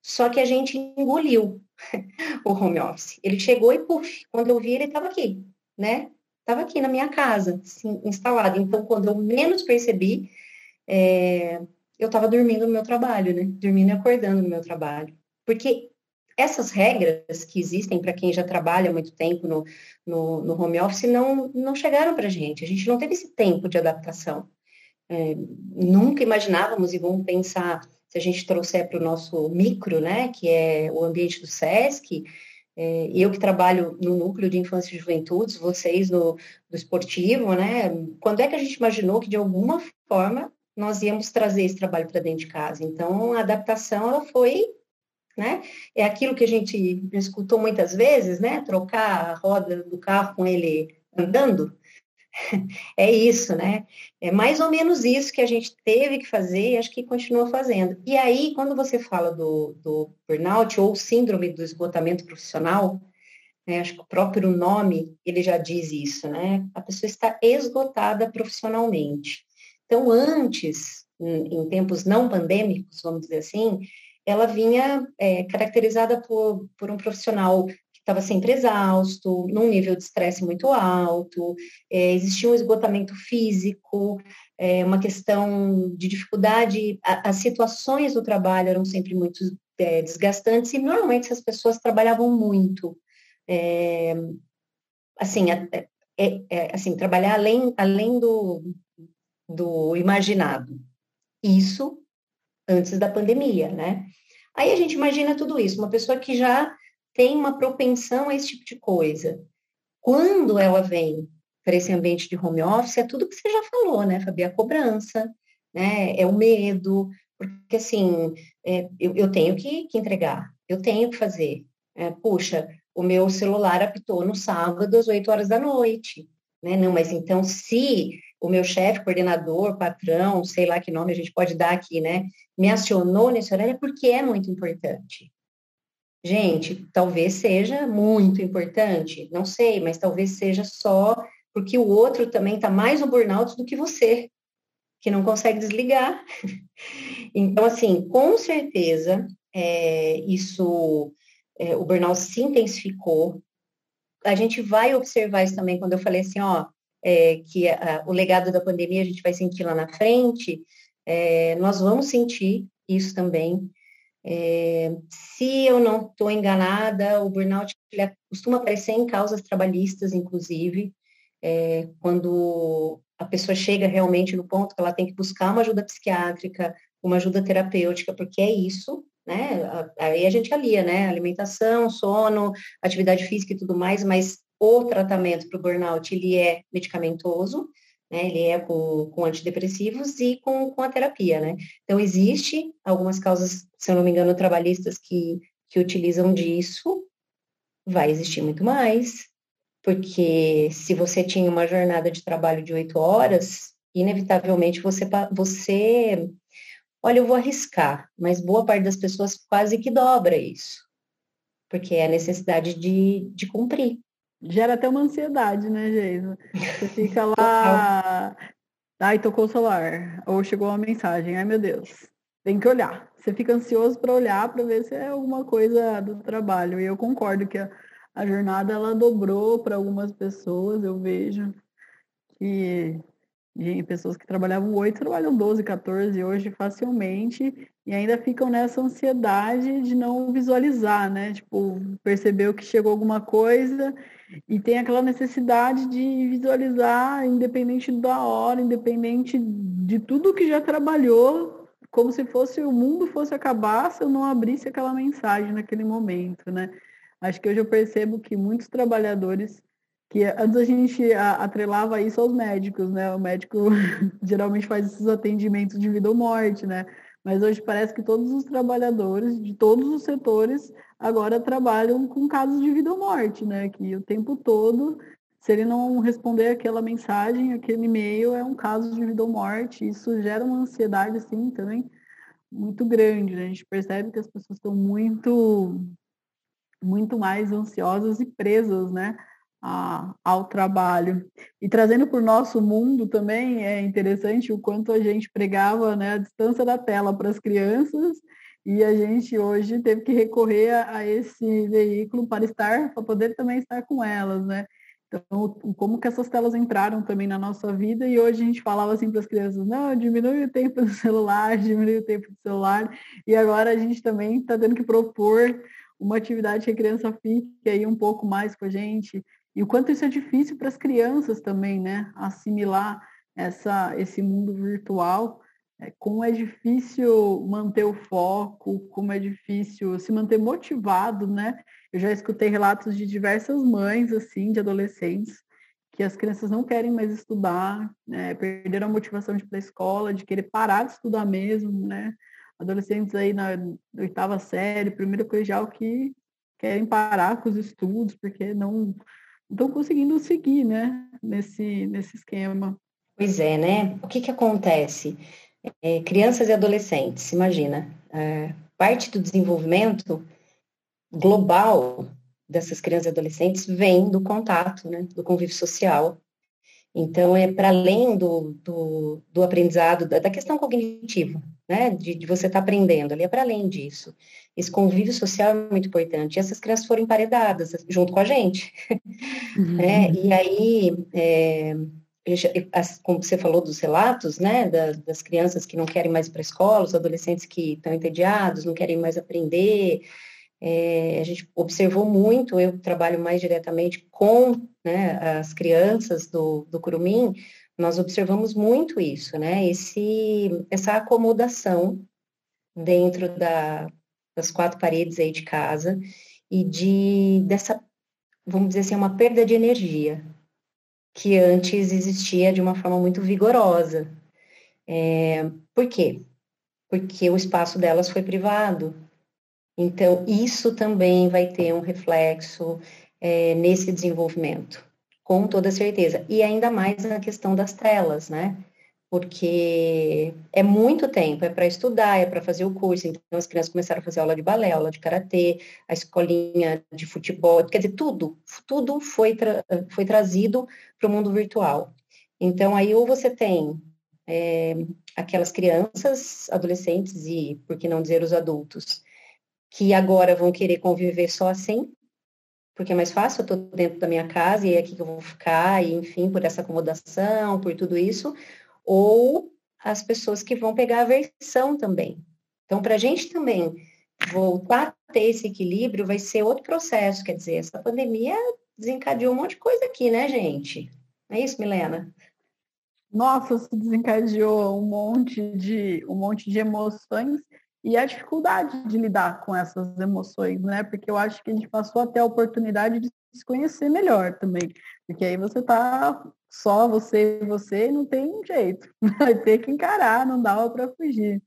Só que a gente engoliu o home office. Ele chegou e, puf, quando eu vi, ele estava aqui, né? Estava aqui na minha casa, instalado. Então, quando eu menos percebi, é, eu estava dormindo no meu trabalho, né? Dormindo e acordando no meu trabalho. Porque essas regras que existem para quem já trabalha muito tempo no, no, no home office não, não chegaram para a gente. A gente não teve esse tempo de adaptação. É, nunca imaginávamos, e vamos pensar, se a gente trouxer para o nosso micro, né, que é o ambiente do SESC, é, eu que trabalho no núcleo de infância e juventudes, vocês no, no esportivo, né, quando é que a gente imaginou que de alguma forma nós íamos trazer esse trabalho para dentro de casa? Então, a adaptação, ela foi né? É aquilo que a gente escutou muitas vezes, né? Trocar a roda do carro com ele andando. É isso, né? É mais ou menos isso que a gente teve que fazer e acho que continua fazendo. E aí, quando você fala do, do burnout ou síndrome do esgotamento profissional, né, acho que o próprio nome, ele já diz isso, né? A pessoa está esgotada profissionalmente. Então, antes, em, em tempos não pandêmicos, vamos dizer assim, ela vinha é, caracterizada por, por um profissional estava sempre exausto, num nível de estresse muito alto, é, existia um esgotamento físico, é, uma questão de dificuldade, a, as situações do trabalho eram sempre muito é, desgastantes e normalmente essas pessoas trabalhavam muito. É, assim, é, assim, trabalhar além, além do, do imaginado. Isso antes da pandemia, né? Aí a gente imagina tudo isso, uma pessoa que já tem uma propensão a esse tipo de coisa. Quando ela vem para esse ambiente de home office, é tudo que você já falou, né, Fabi? A cobrança, né? É o medo, porque assim, é, eu, eu, tenho que, que, entregar, eu tenho que fazer. É, puxa, o meu celular apitou no sábado às 8 horas da noite. Né? Não, mas então, se o meu chefe, coordenador, patrão, sei lá que nome a gente pode dar aqui, né, me acionou nesse horário é porque é muito importante. Gente, talvez seja muito importante, não sei, mas talvez seja só porque o outro também está mais no burnout do que você, que não consegue desligar. Então, assim, com certeza, é, isso, é, o burnout se intensificou. A gente vai observar isso também quando eu falei assim, ó, é, que a, o legado da pandemia a gente vai sentir lá na frente, é, nós vamos sentir isso também. É, se eu não estou enganada, o burnout costuma aparecer em causas trabalhistas, inclusive, é, quando a pessoa chega realmente no ponto que ela tem que buscar uma ajuda psiquiátrica, uma ajuda terapêutica, porque é isso, né? Aí a gente alia, né? Alimentação, sono, atividade física e tudo mais, mas o tratamento para o burnout, ele é medicamentoso, né? Ele é com, com antidepressivos e com, com a terapia, né? Então, existe algumas causas, se eu não me engano, trabalhistas que, que utilizam disso, vai existir muito mais, porque se você tinha uma jornada de trabalho de oito horas, inevitavelmente você, você, olha, eu vou arriscar, mas boa parte das pessoas quase que dobra isso, porque é a necessidade de, de cumprir gera até uma ansiedade, né, Geisa? Você fica lá, ai, tocou o celular, ou chegou uma mensagem, ai meu Deus, tem que olhar. Você fica ansioso para olhar para ver se é alguma coisa do trabalho. E eu concordo que a, a jornada ela dobrou para algumas pessoas, eu vejo que e pessoas que trabalhavam 8 trabalham 12, 14 hoje facilmente e ainda ficam nessa ansiedade de não visualizar, né? Tipo, percebeu que chegou alguma coisa e tem aquela necessidade de visualizar, independente da hora, independente de tudo que já trabalhou, como se fosse o mundo fosse acabar se eu não abrisse aquela mensagem naquele momento, né? Acho que hoje eu percebo que muitos trabalhadores que antes a gente atrelava isso aos médicos, né? O médico geralmente faz esses atendimentos de vida ou morte, né? Mas hoje parece que todos os trabalhadores de todos os setores agora trabalham com casos de vida ou morte, né? Que o tempo todo, se ele não responder aquela mensagem, aquele e-mail, é um caso de vida ou morte. Isso gera uma ansiedade, assim, também muito grande. Né? A gente percebe que as pessoas estão muito, muito mais ansiosas e presas, né? ao trabalho. E trazendo para o nosso mundo também é interessante o quanto a gente pregava né, a distância da tela para as crianças e a gente hoje teve que recorrer a, a, esse veículo para estar, para poder também estar com elas, né? Então, como que essas telas entraram também na nossa vida e hoje a gente falava assim para as crianças, não, diminui o tempo do celular, diminui o tempo do celular, e agora a gente também está tendo que propor uma atividade que a criança fique aí um pouco mais com a gente, e o quanto isso é difícil para as crianças também, né? Assimilar essa, esse mundo virtual, como é difícil manter o foco, como é difícil se manter motivado, né? Eu já escutei relatos de diversas mães, assim, de adolescentes, que as crianças não querem mais estudar, né? perderam a motivação de ir para a escola, de querer parar de estudar mesmo, né? Adolescentes aí na oitava série, primeiro colegial, que querem parar com os estudos, porque não estão conseguindo seguir, né, nesse, nesse esquema. Pois é, né? O que que acontece? É, crianças e adolescentes, imagina, é, parte do desenvolvimento global dessas crianças e adolescentes vem do contato, né, do convívio social. Então, é para além do, do, do aprendizado, da, da, questão cognitiva, né, de, de você estar tá aprendendo, ali é para além disso. Esse convívio social é muito importante. E essas crianças foram emparedadas junto com a gente. Uhum. né? E aí, é, como você falou dos relatos, né, das, das crianças que não querem mais ir para a escola, os adolescentes que estão entediados, não querem mais aprender, é, a gente observou muito, eu trabalho mais diretamente com né, as crianças do, do Curumim, nós observamos muito isso, né? Esse, essa acomodação dentro da, das quatro paredes aí de casa e de dessa, vamos dizer assim, uma perda de energia que antes existia de uma forma muito vigorosa. É, por quê? Porque o espaço delas foi privado. Então, isso também vai ter um reflexo é, nesse desenvolvimento, com toda certeza. E ainda mais na questão das telas, né? Porque é muito tempo, é para estudar, é para fazer o curso. Então, as crianças começaram a fazer aula de balé, aula de karatê, a escolinha de futebol, quer dizer, tudo, tudo foi, tra foi trazido para o mundo virtual. Então, aí ou você tem é, aquelas crianças, adolescentes e, por que não dizer, os adultos, que agora vão querer conviver só assim, porque é mais fácil, eu estou dentro da minha casa e é aqui que eu vou ficar, e enfim, por essa acomodação, por tudo isso, ou as pessoas que vão pegar a versão também. Então, para a gente também voltar a ter esse equilíbrio, vai ser outro processo. Quer dizer, essa pandemia desencadeou um monte de coisa aqui, né, gente? É isso, Milena? Nossa, se desencadeou um monte de um monte de emoções e a dificuldade de lidar com essas emoções, né? Porque eu acho que a gente passou até a oportunidade de se conhecer melhor também. Porque aí você tá só você e você não tem jeito. Vai ter que encarar, não dava para fugir.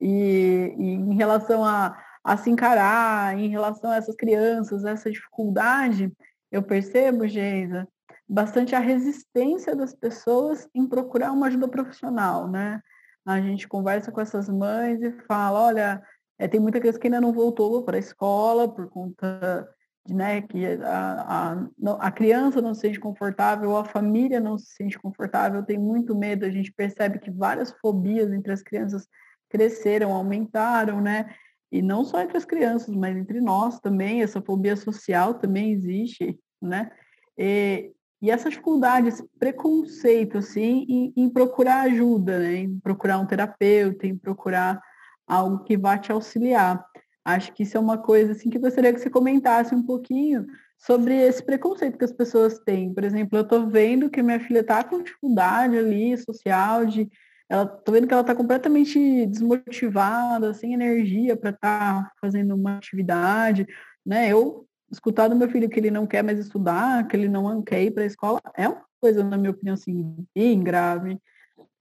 E, e, em relação a, a se encarar, em relação a essas crianças, essa dificuldade, eu percebo, Geisa, bastante a resistência das pessoas em procurar uma ajuda profissional, né? A gente conversa com essas mães e fala, olha, é, tem muita criança que ainda não voltou para a escola por conta né, que a, a, a, criança não se sente confortável, a família não se sente confortável, tem muito medo, a gente percebe que várias fobias entre as crianças cresceram, aumentaram, né? E não só entre as crianças, mas entre nós também, essa fobia social também existe, né? E, e essa dificuldade, esse preconceito, assim, em, em procurar ajuda, né? Em procurar um terapeuta, em procurar algo que vá te auxiliar. Acho que isso é uma coisa assim que gostaria que você comentasse um pouquinho sobre esse preconceito que as pessoas têm. Por exemplo, eu estou vendo que minha filha está com dificuldade ali social, de ela tô vendo que ela está completamente desmotivada, sem energia para estar tá fazendo uma atividade, né? Eu escutar do meu filho que ele não quer mais estudar, que ele não quer ir para a escola, é uma coisa, na minha opinião, assim, bem grave.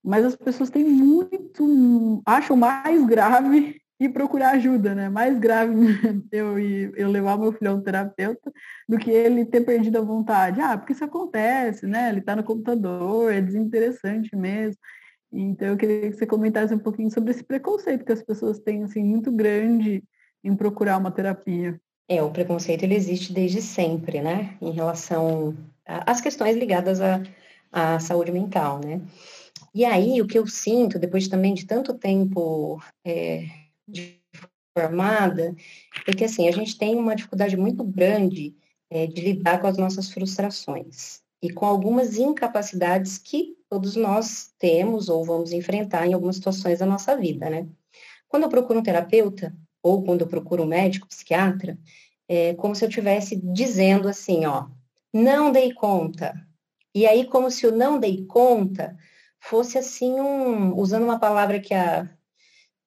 mas as pessoas têm muito, acham mais grave e procurar ajuda, né? Mais grave eu, eu levar meu filho a um terapeuta do que ele ter perdido a vontade. Ah, porque isso acontece, né? Ele está no computador, é desinteressante mesmo. Então eu queria que você comentasse um pouquinho sobre esse preconceito que as pessoas têm, assim, muito grande em procurar uma terapia. É, o preconceito ele existe desde sempre, né? Em relação às questões ligadas à, à saúde mental, né? E aí, o que eu sinto, depois também de tanto tempo é, formada, é que assim, a gente tem uma dificuldade muito grande é, de lidar com as nossas frustrações e com algumas incapacidades que todos nós temos ou vamos enfrentar em algumas situações da nossa vida, né? Quando eu procuro um terapeuta ou quando eu procuro um médico, psiquiatra, é como se eu estivesse dizendo assim, ó, não dei conta. E aí, como se eu não dei conta fosse assim um, usando uma palavra que a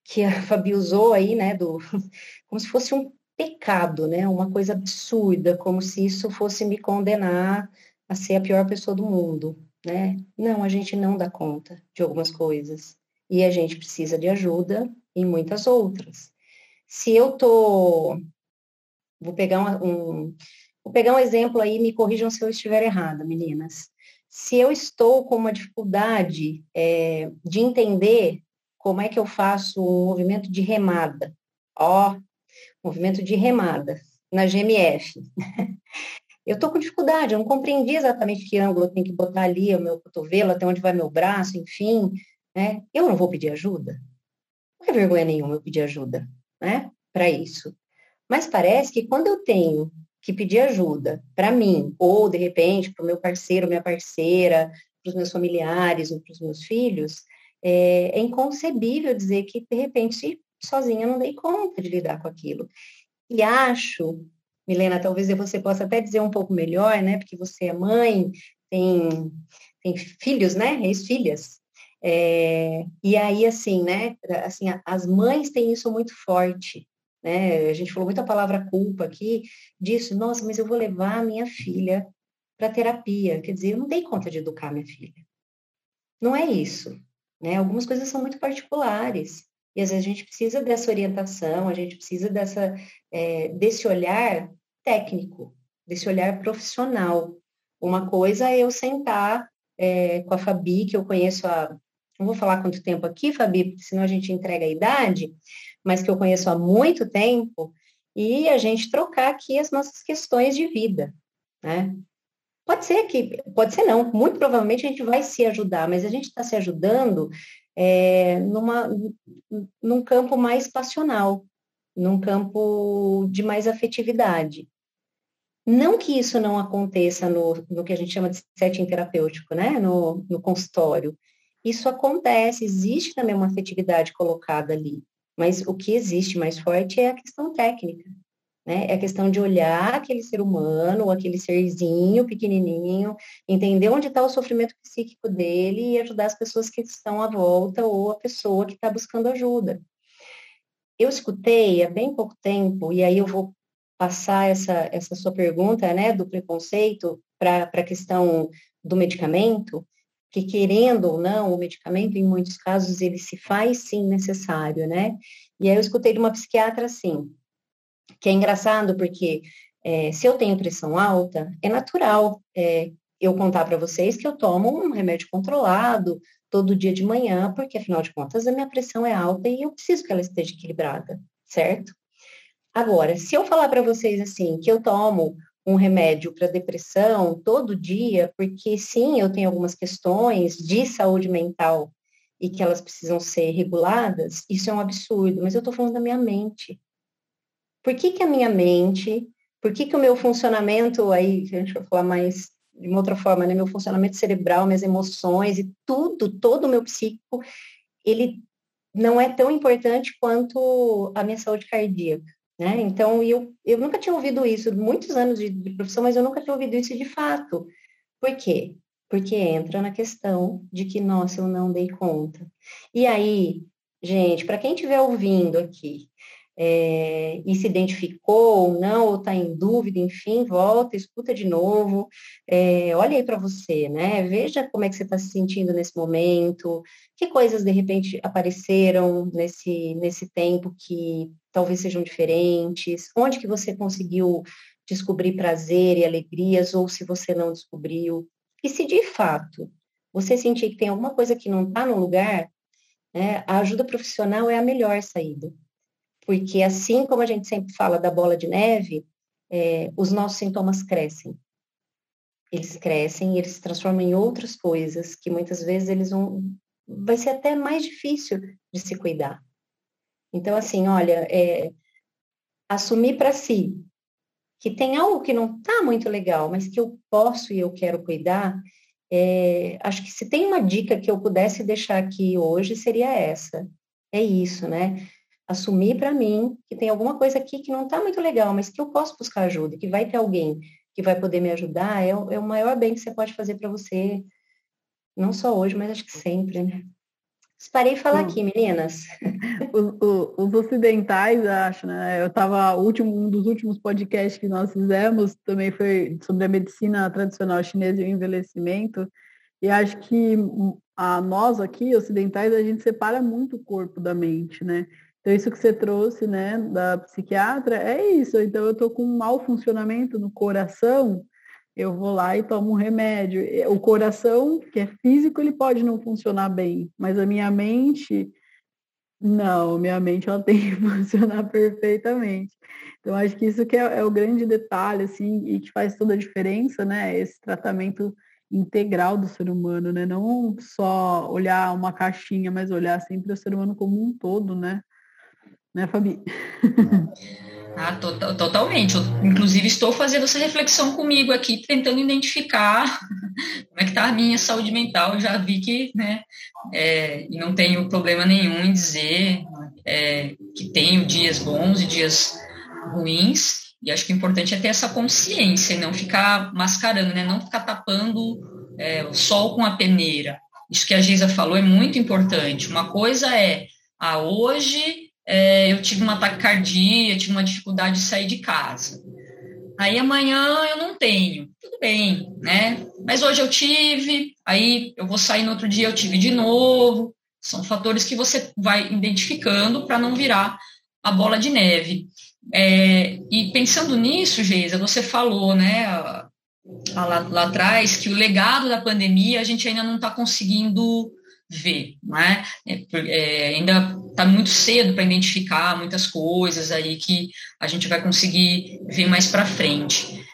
que a Fabi usou aí, né, do, como se fosse um pecado, né, uma coisa absurda, como se isso fosse me condenar a ser a pior pessoa do mundo, né? Não, a gente não dá conta de algumas coisas e a gente precisa de ajuda em muitas outras. Se eu tô, vou pegar um, um vou pegar um exemplo aí, me corrijam se eu estiver errada, meninas. Se eu estou com uma dificuldade é, de entender como é que eu faço um movimento de remada? Ó, movimento de remada na GMF. eu estou com dificuldade, eu não compreendi exatamente que ângulo eu tenho que botar ali o meu cotovelo, até onde vai meu braço, enfim, né? Eu não vou pedir ajuda. Não é vergonha nenhuma eu pedir ajuda, né? Para isso. Mas parece que quando eu tenho que pedir ajuda para mim, ou de repente para o meu parceiro, minha parceira, para os meus familiares ou para os meus filhos, é, é inconcebível dizer que, de repente, sozinha não dei conta de lidar com aquilo. E acho, Milena, talvez você possa até dizer um pouco melhor, né? Porque você é mãe, tem, tem filhos, né? Ex-filhas. É, e aí, assim, né? Assim, as mães têm isso muito forte, né? A gente falou muito a palavra culpa aqui, disso, nossa, mas eu vou levar a minha filha para terapia. Quer dizer, eu não dei conta de educar minha filha. Não é isso. Né? Algumas coisas são muito particulares e às vezes a gente precisa dessa orientação, a gente precisa dessa, é, desse olhar técnico, desse olhar profissional. Uma coisa é eu sentar é, com a Fabi, que eu conheço há, não vou falar quanto tempo aqui, Fabi, porque senão a gente entrega a idade, mas que eu conheço há muito tempo, e a gente trocar aqui as nossas questões de vida, né? Pode ser que, pode ser não, muito provavelmente a gente vai se ajudar, mas a gente está se ajudando é, numa, num campo mais passional, num campo de mais afetividade. Não que isso não aconteça no, no que a gente chama de setting terapêutico, né? no, no consultório. Isso acontece, existe também uma afetividade colocada ali, mas o que existe mais forte é a questão técnica. Né? É a questão de olhar aquele ser humano, aquele serzinho pequenininho, entender onde está o sofrimento psíquico dele e ajudar as pessoas que estão à volta ou a pessoa que está buscando ajuda. Eu escutei há bem pouco tempo, e aí eu vou passar essa, essa sua pergunta né, do preconceito para a questão do medicamento, que querendo ou não, o medicamento, em muitos casos, ele se faz sim necessário, né? E aí eu escutei de uma psiquiatra assim, que é engraçado porque é, se eu tenho pressão alta, é natural é, eu contar para vocês que eu tomo um remédio controlado todo dia de manhã, porque afinal de contas a minha pressão é alta e eu preciso que ela esteja equilibrada, certo? Agora, se eu falar para vocês assim que eu tomo um remédio para depressão todo dia, porque sim, eu tenho algumas questões de saúde mental e que elas precisam ser reguladas, isso é um absurdo, mas eu estou falando da minha mente. Por que, que a minha mente, por que, que o meu funcionamento, aí a gente vai falar mais de uma outra forma, né? Meu funcionamento cerebral, minhas emoções e tudo, todo o meu psíquico, ele não é tão importante quanto a minha saúde cardíaca, né? Então, eu, eu nunca tinha ouvido isso, muitos anos de, de profissão, mas eu nunca tinha ouvido isso de fato. Por quê? Porque entra na questão de que, nossa, eu não dei conta. E aí, gente, para quem estiver ouvindo aqui, é, e se identificou ou não, ou está em dúvida, enfim, volta, escuta de novo, é, olha aí para você, né? Veja como é que você está se sentindo nesse momento, que coisas de repente apareceram nesse, nesse tempo que talvez sejam diferentes, onde que você conseguiu descobrir prazer e alegrias, ou se você não descobriu. E se de fato você sentir que tem alguma coisa que não está no lugar, né, a ajuda profissional é a melhor saída. Porque assim como a gente sempre fala da bola de neve, é, os nossos sintomas crescem. Eles crescem e eles se transformam em outras coisas que muitas vezes eles vão. Vai ser até mais difícil de se cuidar. Então, assim, olha, é, assumir para si que tem algo que não está muito legal, mas que eu posso e eu quero cuidar, é, acho que se tem uma dica que eu pudesse deixar aqui hoje, seria essa. É isso, né? Assumir para mim que tem alguma coisa aqui que não está muito legal, mas que eu posso buscar ajuda, que vai ter alguém que vai poder me ajudar, é, o, é o maior bem que você pode fazer para você, não só hoje, mas acho que sempre, né? Parei de falar aqui, meninas. Os, os, ocidentais, acho, né? Eu estava, último, um dos últimos podcasts que nós fizemos também foi sobre a medicina tradicional chinesa e o envelhecimento. E acho que a nós aqui, ocidentais, a gente separa muito o corpo da mente, né? Então, isso que você trouxe, né, da psiquiatra, é isso. Então, eu estou com um mau funcionamento no coração, eu vou lá e tomo um remédio. O coração, que é físico, ele pode não funcionar bem, mas a minha mente, não, minha mente ela tem que funcionar perfeitamente. Então, acho que isso que é, é, o grande detalhe, assim, e que faz toda a diferença, né? Esse tratamento integral do ser humano, né? Não só olhar uma caixinha, mas olhar sempre o ser humano como um todo, né? Né, Fabi? Ah, to totalmente. Eu, inclusive, estou fazendo essa reflexão comigo aqui, tentando identificar como é que está a minha saúde mental. Eu já vi que, né, é, não tenho problema nenhum em dizer é, que tenho dias bons e dias ruins. E acho que o importante é ter essa consciência e não ficar mascarando, né, não ficar tapando é, o sol com a peneira. Isso que a Geisa falou é muito importante. Uma coisa é, ah, hoje é, eu tive uma taquicardia, tive uma dificuldade de sair de casa. Aí amanhã eu não tenho, tudo bem, né? Mas hoje eu tive, aí eu vou sair no outro dia eu tive de novo. São fatores que você vai identificando para não virar a bola de neve. É, e pensando nisso, Geisa, você falou, né, lá, lá atrás, que o legado da pandemia a gente ainda não está conseguindo ver, né? É, é, ainda está muito cedo para identificar muitas coisas aí que a gente vai conseguir ver mais para frente.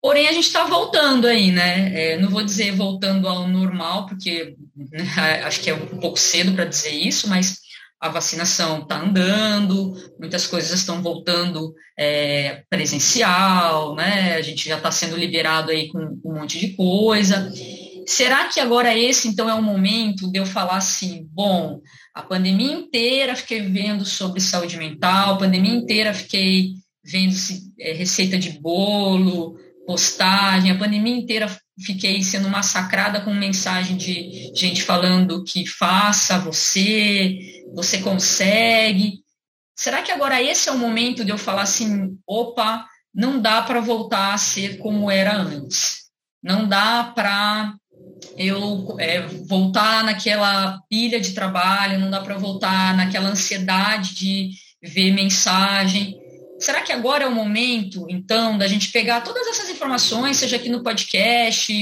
Porém, a gente está voltando aí, né? É, não vou dizer voltando ao normal, porque né, acho que é um pouco cedo para dizer isso, mas a vacinação está andando, muitas coisas estão voltando é, presencial, né? A gente já está sendo liberado aí com, com um monte de coisa. Será que agora esse, então, é o momento de eu falar assim, bom, a pandemia inteira fiquei vendo sobre saúde mental, a pandemia inteira fiquei vendo é, receita de bolo, postagem, a pandemia inteira fiquei sendo massacrada com mensagem de gente falando que faça você, você consegue. Será que agora esse é o momento de eu falar assim, opa, não dá para voltar a ser como era antes. Não dá para eu é, voltar naquela pilha de trabalho, não dá para voltar naquela ansiedade de ver mensagem. Será que agora é o momento, então, da gente pegar todas essas informações, seja aqui no podcast,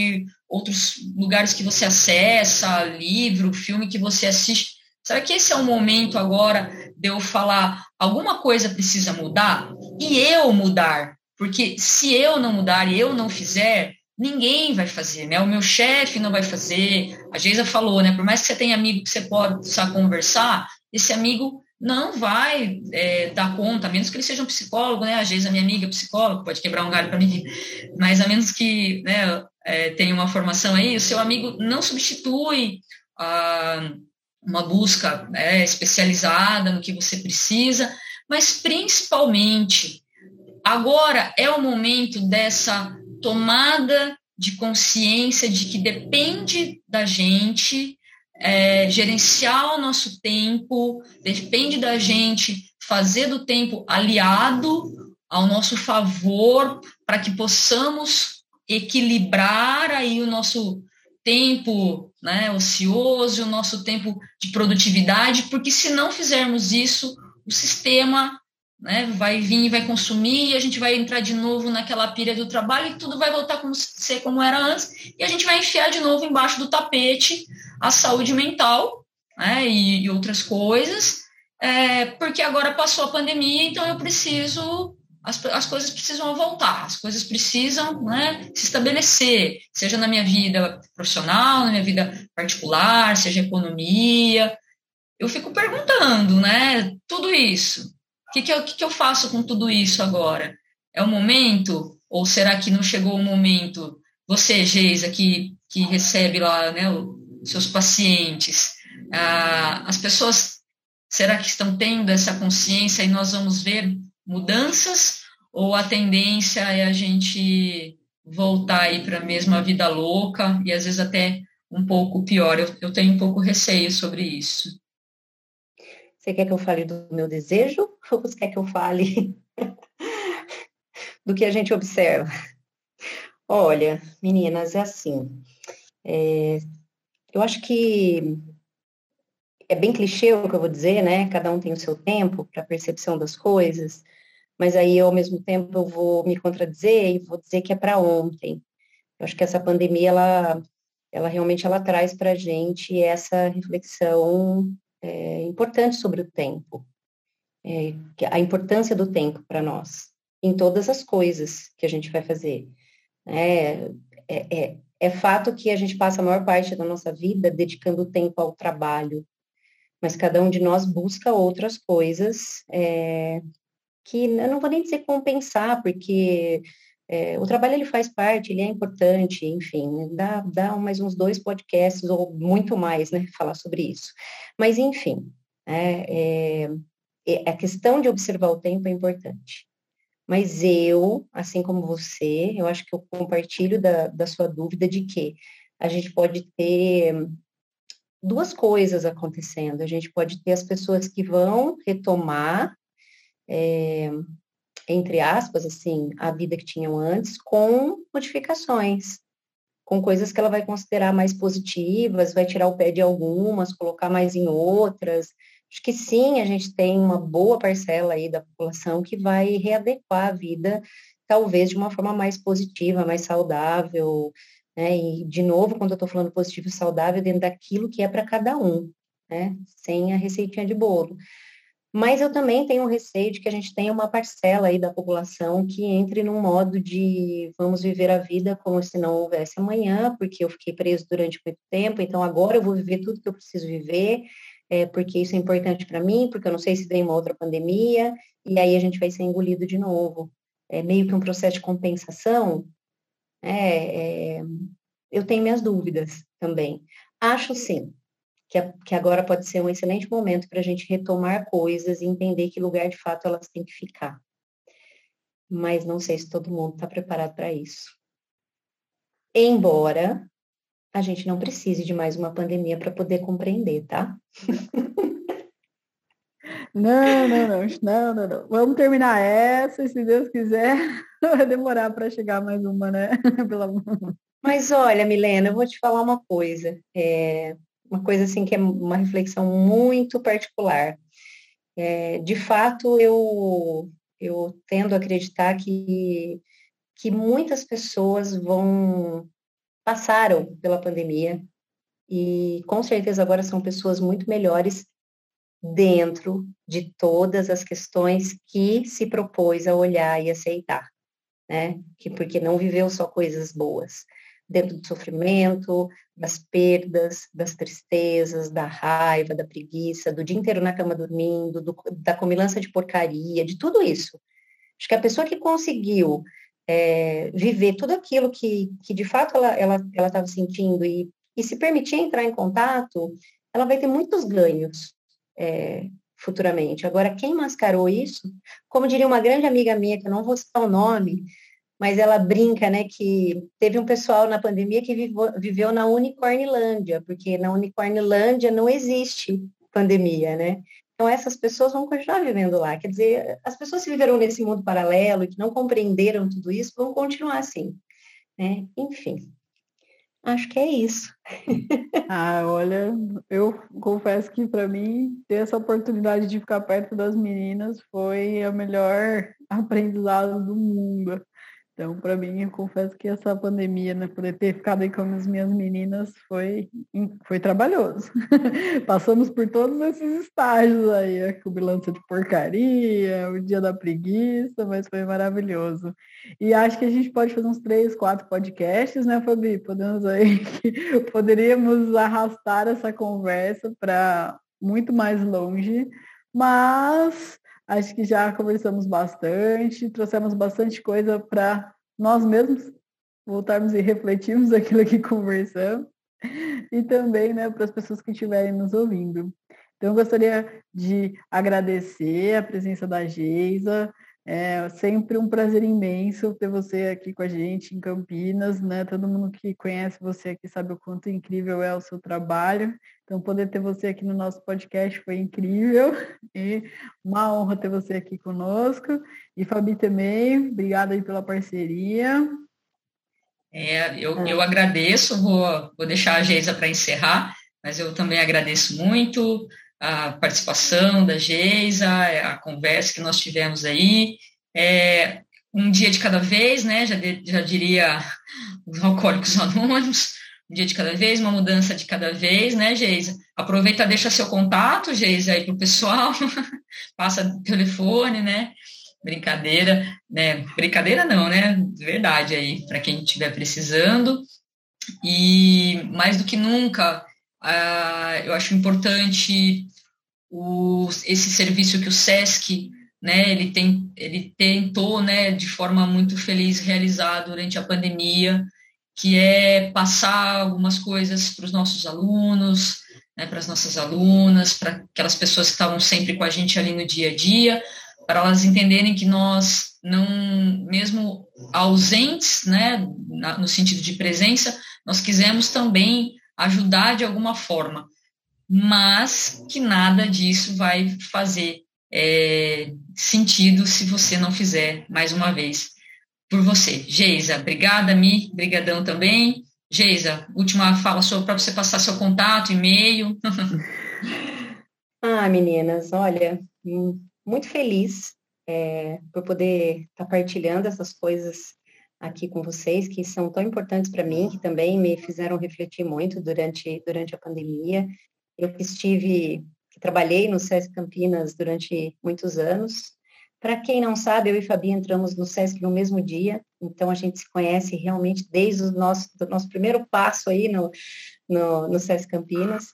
outros lugares que você acessa, livro, filme que você assiste? Será que esse é o momento agora de eu falar alguma coisa precisa mudar e eu mudar? Porque se eu não mudar e eu não fizer, ninguém vai fazer, né? O meu chefe não vai fazer. A Geisa falou, né? Por mais que você tenha amigo que você possa conversar, esse amigo não vai é, dar conta, a menos que ele seja um psicólogo, né? A Geisa, minha amiga, é pode quebrar um galho para mim, mas a menos que né, é, tenha uma formação aí, o seu amigo não substitui ah, uma busca né, especializada no que você precisa, mas principalmente agora é o momento dessa tomada de consciência de que depende da gente é, gerenciar o nosso tempo, depende da gente fazer do tempo aliado ao nosso favor para que possamos equilibrar aí o nosso tempo né, ocioso, o nosso tempo de produtividade, porque se não fizermos isso, o sistema né, vai vir e vai consumir, e a gente vai entrar de novo naquela pilha do trabalho e tudo vai voltar a ser como era antes, e a gente vai enfiar de novo embaixo do tapete a saúde mental né, e, e outras coisas, é, porque agora passou a pandemia, então eu preciso, as, as coisas precisam voltar, as coisas precisam né, se estabelecer, seja na minha vida profissional, na minha vida particular, seja economia. Eu fico perguntando, né, tudo isso que, que, eu, que, que eu faço com tudo isso agora? É o momento? Ou será que não chegou o momento? Você, Geisa, que, que recebe lá né, os seus pacientes, ah, as pessoas, será que estão tendo essa consciência e nós vamos ver mudanças? Ou a tendência é a gente voltar aí para a mesma vida louca e às vezes até um pouco pior? Eu, eu tenho um pouco receio sobre isso. Você quer que eu fale do meu desejo ou você quer que eu fale do que a gente observa? Olha, meninas, é assim. É, eu acho que é bem clichê o que eu vou dizer, né? Cada um tem o seu tempo para percepção das coisas, mas aí ao mesmo tempo eu vou me contradizer e vou dizer que é para ontem. Eu acho que essa pandemia ela, ela realmente ela traz para a gente essa reflexão é, importante sobre o tempo, é, a importância do tempo para nós, em todas as coisas que a gente vai fazer. É, é, é, é fato que a gente passa a maior parte da nossa vida dedicando tempo ao trabalho, mas cada um de nós busca outras coisas é, que eu não vou nem dizer compensar, porque é, o trabalho ele faz parte, ele é importante, enfim, dá, dá mais uns dois podcasts ou muito mais, né, falar sobre isso. Mas, enfim, é, é, é, a questão de observar o tempo é importante. Mas eu, assim como você, eu acho que eu compartilho da, da sua dúvida de que a gente pode ter duas coisas acontecendo. A gente pode ter as pessoas que vão retomar é, entre aspas, assim, a vida que tinham antes, com modificações, com coisas que ela vai considerar mais positivas, vai tirar o pé de algumas, colocar mais em outras. Acho que sim, a gente tem uma boa parcela aí da população que vai readequar a vida, talvez de uma forma mais positiva, mais saudável, né? E, de novo, quando eu estou falando positivo e saudável, dentro daquilo que é para cada um, né? Sem a receitinha de bolo. Mas eu também tenho receio de que a gente tenha uma parcela aí da população que entre num modo de vamos viver a vida como se não houvesse amanhã, porque eu fiquei preso durante muito tempo, então agora eu vou viver tudo que eu preciso viver, é, porque isso é importante para mim, porque eu não sei se vem uma outra pandemia, e aí a gente vai ser engolido de novo. É meio que um processo de compensação. É, é, eu tenho minhas dúvidas também. Acho sim que, que agora pode ser um excelente momento para a gente retomar coisas e entender que lugar de fato elas têm que ficar. Mas não sei se todo mundo está preparado para isso. Embora a gente não precise de mais uma pandemia para poder compreender, tá? Não, não, não, não, não, não. Vamos terminar essa, e se Deus quiser, vai demorar para chegar mais uma, né? Mas olha, Milena, eu vou te falar uma coisa. É, uma coisa assim que é uma reflexão muito particular. É, de fato, eu, eu tendo a acreditar que, que muitas pessoas vão passaram pela pandemia e com certeza agora são pessoas muito melhores dentro de todas as questões que se propôs a olhar e aceitar, né? Que porque não viveu só coisas boas dentro do sofrimento, das perdas, das tristezas, da raiva, da preguiça, do dia inteiro na cama dormindo, do, da comilança de porcaria, de tudo isso. Acho que a pessoa que conseguiu é, viver tudo aquilo que, que de fato ela estava ela, ela sentindo e, e se permitir entrar em contato, ela vai ter muitos ganhos é, futuramente. Agora, quem mascarou isso, como diria uma grande amiga minha, que eu não vou citar o nome, mas ela brinca, né, que teve um pessoal na pandemia que viveu, na Unicornilândia, porque na Unicornilândia não existe pandemia, né? Então essas pessoas vão continuar vivendo lá. Quer dizer, as pessoas que viveram nesse mundo paralelo e que não compreenderam tudo isso vão continuar assim, né? Enfim. Acho que é isso. ah, olha, eu confesso que para mim ter essa oportunidade de ficar perto das meninas foi o melhor aprendizado do mundo. Então, para mim, eu confesso que essa pandemia, né, poder ter ficado aí com as minhas meninas foi, foi trabalhoso. Passamos por todos esses estágios aí, a cubilança de porcaria, o dia da preguiça, mas foi maravilhoso. E acho que a gente pode fazer uns três, quatro podcasts, né, Fabi? Podemos aí, poderíamos arrastar essa conversa para muito mais longe, mas Acho que já conversamos bastante, trouxemos bastante coisa para nós mesmos voltarmos e refletirmos aquilo que conversamos e também né, para as pessoas que estiverem nos ouvindo. Então, eu gostaria de agradecer a presença da Geisa, é sempre um prazer imenso ter você aqui com a gente em Campinas, né? Todo mundo que conhece você aqui sabe o quanto incrível é o seu trabalho. Então, poder ter você aqui no nosso podcast foi incrível e uma honra ter você aqui conosco. E Fabi também, obrigada aí pela parceria. É, eu, eu agradeço, vou, vou deixar a Geisa para encerrar, mas eu também agradeço muito a participação da Geisa, a conversa que nós tivemos aí. É, um dia de cada vez, né? Já, de, já diria os alcoólicos anônimos, um dia de cada vez, uma mudança de cada vez, né, Geisa? Aproveita, deixa seu contato, Geisa, aí para o pessoal, passa telefone, né? Brincadeira, né? Brincadeira não, né? Verdade aí, para quem estiver precisando. E mais do que nunca, Uh, eu acho importante o, esse serviço que o SESC, né, ele, tem, ele tentou, né, de forma muito feliz realizar durante a pandemia, que é passar algumas coisas para os nossos alunos, né, para as nossas alunas, para aquelas pessoas que estavam sempre com a gente ali no dia a dia, para elas entenderem que nós não, mesmo ausentes, né, no sentido de presença, nós quisemos também ajudar de alguma forma, mas que nada disso vai fazer é, sentido se você não fizer mais uma vez por você. Geisa, obrigada, Mi, brigadão também. Geisa, última fala para você passar seu contato, e-mail. ah, meninas, olha, muito feliz é, por poder estar tá partilhando essas coisas aqui com vocês, que são tão importantes para mim, que também me fizeram refletir muito durante, durante a pandemia. Eu que estive, que trabalhei no SESC Campinas durante muitos anos. Para quem não sabe, eu e Fabi entramos no SESC no mesmo dia, então a gente se conhece realmente desde o nosso, do nosso primeiro passo aí no, no, no SESC Campinas.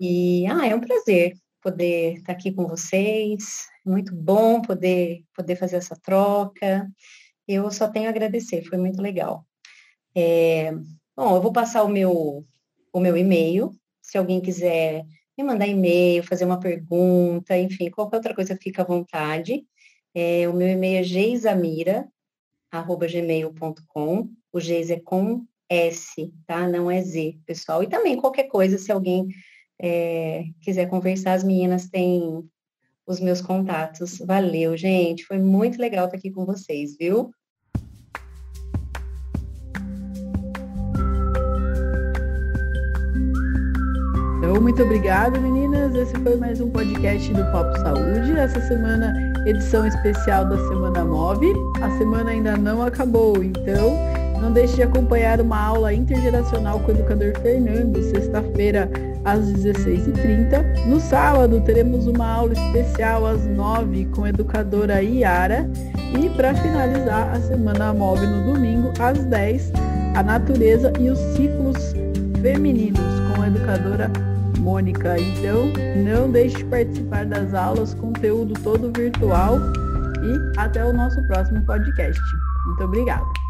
E, ah, é um prazer poder estar aqui com vocês, muito bom poder, poder fazer essa troca. Eu só tenho a agradecer, foi muito legal. É, bom, eu vou passar o meu, o meu e-mail. Se alguém quiser me mandar e-mail, fazer uma pergunta, enfim, qualquer outra coisa, fica à vontade. É, o meu e-mail é geisamira.gmail.com. O Geis é com S, tá? Não é Z, pessoal. E também qualquer coisa, se alguém é, quiser conversar, as meninas têm os meus contatos. Valeu, gente. Foi muito legal estar aqui com vocês, viu? Então, muito obrigada, meninas. Esse foi mais um podcast do Papo Saúde. Essa semana, edição especial da Semana Move. A semana ainda não acabou, então não deixe de acompanhar uma aula intergeracional com o educador Fernando, sexta-feira, às 16h30. No sábado, teremos uma aula especial às 9 com a educadora Iara. E para finalizar a Semana Move no domingo, às 10, a natureza e os ciclos femininos com a educadora Mônica. Então, não deixe de participar das aulas, conteúdo todo virtual e até o nosso próximo podcast. Muito obrigada.